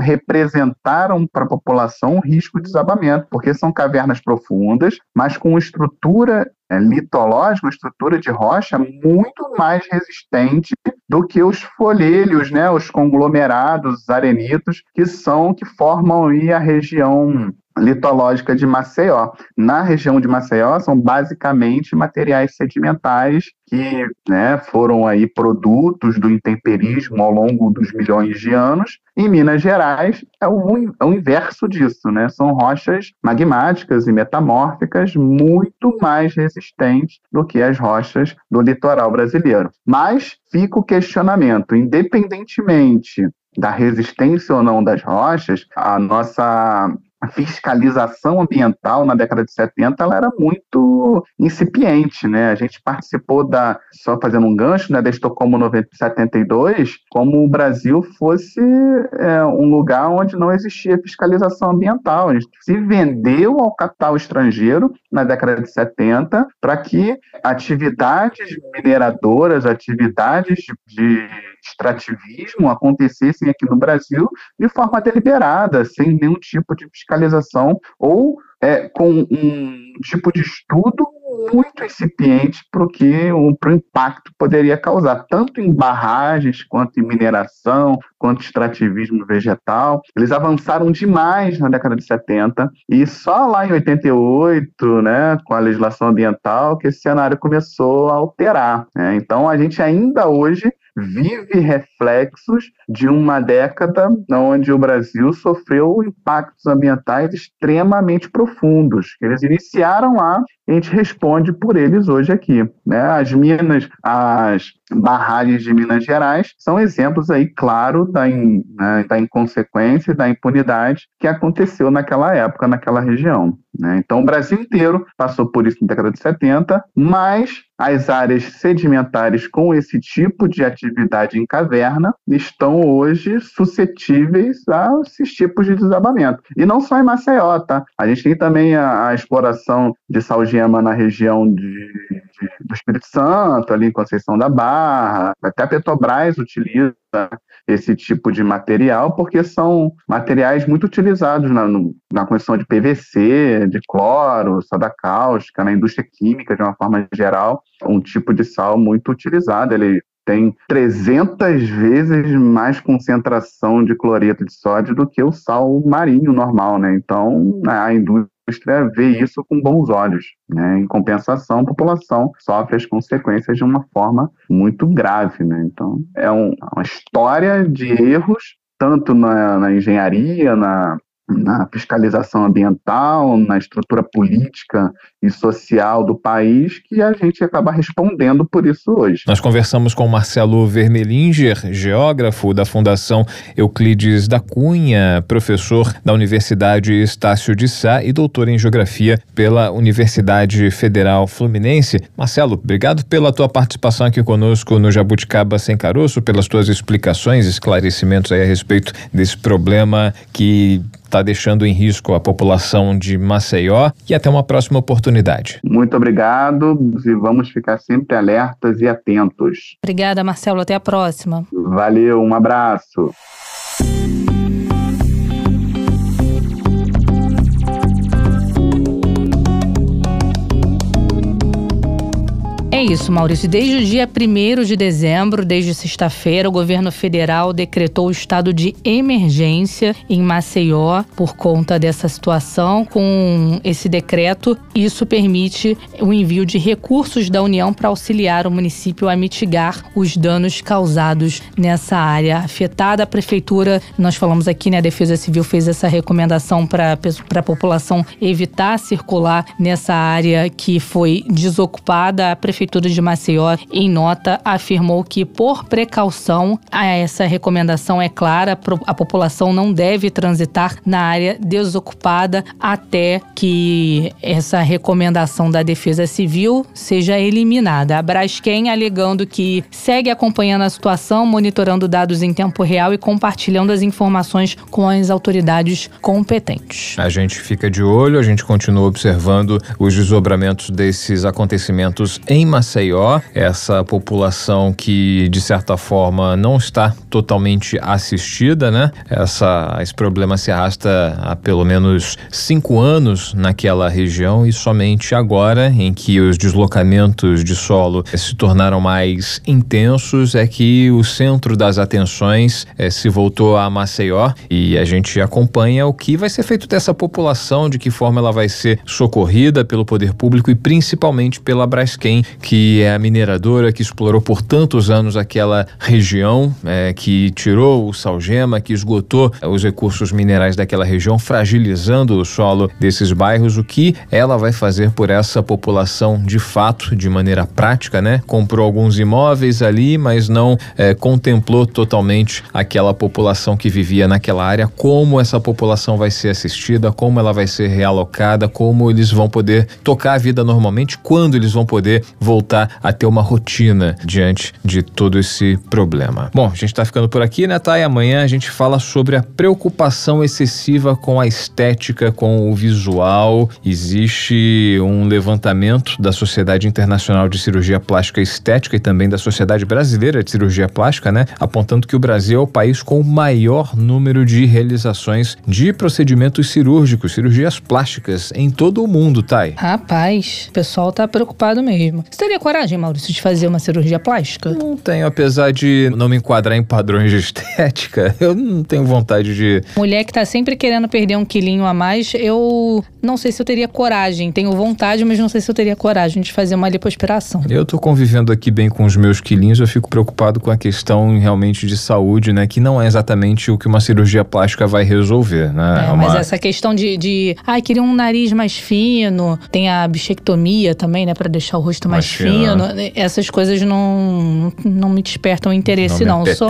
representaram para a população risco de desabamento, porque são cavernas profundas, mas com estrutura é, litológica, estrutura de rocha muito mais resistente do que os folhelhos, né, os conglomerados, os arenitos, que são que formam aí a região litológica de Maceió. Na região de Maceió são basicamente materiais sedimentares que né, foram aí produtos do intemperismo ao longo dos milhões de anos. Em Minas Gerais é o, é o inverso disso, né? São rochas magmáticas e metamórficas muito mais resistentes do que as rochas do litoral brasileiro. Mas fica o questionamento, independentemente da resistência ou não das rochas, a nossa a fiscalização ambiental na década de 70 ela era muito incipiente, né? A gente participou da, só fazendo um gancho, né, da Estocolmo 72, como o Brasil fosse é, um lugar onde não existia fiscalização ambiental. A gente se vendeu ao capital estrangeiro na década de 70 para que atividades mineradoras, atividades de extrativismo acontecessem aqui no Brasil de forma deliberada, sem nenhum tipo de fiscalização ou é, com um tipo de estudo muito incipiente para o que o impacto poderia causar, tanto em barragens, quanto em mineração, quanto extrativismo vegetal. Eles avançaram demais na década de 70 e só lá em 88, né, com a legislação ambiental, que esse cenário começou a alterar. Né? Então, a gente ainda hoje vive reflexos de uma década onde o Brasil sofreu impactos ambientais extremamente profundos. Eles iniciaram lá a gente responde por eles hoje aqui. Né? As minas, as barragens de Minas Gerais são exemplos aí, claro, da, in, né, da inconsequência da impunidade que aconteceu naquela época, naquela região. Né? Então, o Brasil inteiro passou por isso na década de 70, mas as áreas sedimentares com esse tipo de atividade em caverna estão hoje suscetíveis a esses tipos de desabamento. E não só em Maceió, tá? A gente tem também a, a exploração de salgema na região de, de, do Espírito Santo, ali em Conceição da Barra, até a Petrobras utiliza esse tipo de material, porque são materiais muito utilizados na, na construção de PVC, de cloro, soda cáustica, na indústria química de uma forma geral, um tipo de sal muito utilizado. Ele tem 300 vezes mais concentração de cloreto de sódio do que o sal marinho normal, né? Então, a indústria indústria vê isso com bons olhos. Né? Em compensação, a população sofre as consequências de uma forma muito grave. Né? Então, é um, uma história de erros, tanto na, na engenharia, na, na fiscalização ambiental, na estrutura política e social do país, que a gente acaba respondendo por isso hoje. Nós conversamos com Marcelo Vermelinger, geógrafo da Fundação Euclides da Cunha, professor da Universidade Estácio de Sá e doutor em Geografia pela Universidade Federal Fluminense. Marcelo, obrigado pela tua participação aqui conosco no Jabuticaba Sem Caroço, pelas tuas explicações, esclarecimentos a respeito desse problema que está deixando em risco a população de Maceió e até uma próxima oportunidade. Muito obrigado e vamos ficar sempre alertas e atentos. Obrigada, Marcelo. Até a próxima. Valeu, um abraço. É isso, Maurício. Desde o dia 1 de dezembro, desde sexta-feira, o governo federal decretou o estado de emergência em Maceió por conta dessa situação. Com esse decreto, isso permite o envio de recursos da União para auxiliar o município a mitigar os danos causados nessa área afetada. A prefeitura, nós falamos aqui, né, a Defesa Civil fez essa recomendação para a população evitar circular nessa área que foi desocupada. A prefeitura Prefeitura de Maceió, em nota, afirmou que, por precaução, essa recomendação é clara: a população não deve transitar na área desocupada até que essa recomendação da Defesa Civil seja eliminada. A Braskem alegando que segue acompanhando a situação, monitorando dados em tempo real e compartilhando as informações com as autoridades competentes. A gente fica de olho, a gente continua observando os desdobramentos desses acontecimentos em Maceió Maceió, essa população que de certa forma não está totalmente assistida, né? Essa, esse problema se arrasta há pelo menos cinco anos naquela região e somente agora, em que os deslocamentos de solo se tornaram mais intensos, é que o centro das atenções é, se voltou a Maceió e a gente acompanha o que vai ser feito dessa população, de que forma ela vai ser socorrida pelo poder público e principalmente pela Braskem, que é a mineradora que explorou por tantos anos aquela região, é, que tirou o salgema, que esgotou os recursos minerais daquela região, fragilizando o solo desses bairros. O que ela vai fazer por essa população de fato, de maneira prática, né? Comprou alguns imóveis ali, mas não é, contemplou totalmente aquela população que vivia naquela área, como essa população vai ser assistida, como ela vai ser realocada, como eles vão poder tocar a vida normalmente, quando eles vão poder voltar voltar a ter uma rotina diante de todo esse problema. Bom, a gente está ficando por aqui, né, Thay? Amanhã a gente fala sobre a preocupação excessiva com a estética, com o visual. Existe um levantamento da Sociedade Internacional de Cirurgia Plástica e Estética e também da Sociedade Brasileira de Cirurgia Plástica, né? Apontando que o Brasil é o país com o maior número de realizações de procedimentos cirúrgicos, cirurgias plásticas em todo o mundo, Thay. Rapaz, o pessoal tá preocupado mesmo. Teria coragem, Maurício, de fazer uma cirurgia plástica? Não tenho, apesar de não me enquadrar em padrões de estética, *laughs* eu não tenho vontade de. Mulher que tá sempre querendo perder um quilinho a mais, eu não sei se eu teria coragem. Tenho vontade, mas não sei se eu teria coragem de fazer uma lipoaspiração. Eu tô convivendo aqui bem com os meus quilinhos, eu fico preocupado com a questão realmente de saúde, né? Que não é exatamente o que uma cirurgia plástica vai resolver, né? É, uma... Mas essa questão de, de. Ai, queria um nariz mais fino, tem a bichectomia também, né? Pra deixar o rosto mais, Mais fino. Essas coisas não, não me despertam interesse, Não não. Só,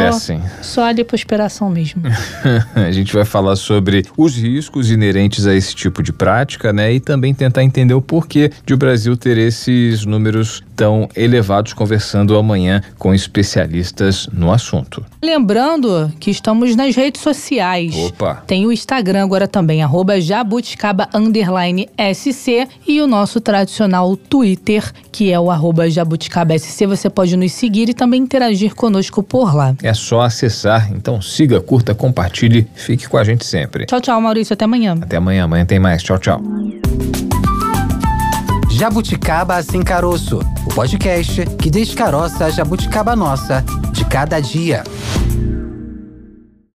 só a lipoaspiração mesmo. *laughs* a gente vai falar sobre os riscos inerentes a esse tipo de prática, né? E também tentar entender o porquê de o Brasil ter esses números tão elevados, conversando amanhã com especialistas no assunto. Lembrando que estamos nas redes sociais. Opa! Tem o Instagram agora também, arroba jabuticaba underline SC e o nosso tradicional Twitter, que é o arroba jabuticaba SC. Você pode nos seguir e também interagir conosco por lá. É só acessar, então siga, curta, compartilhe, fique com a gente sempre. Tchau, tchau, Maurício. Até amanhã. Até amanhã, amanhã tem mais. Tchau, tchau. Jabuticaba Sem Caroço, o podcast que descaroça a jabuticaba nossa de cada dia.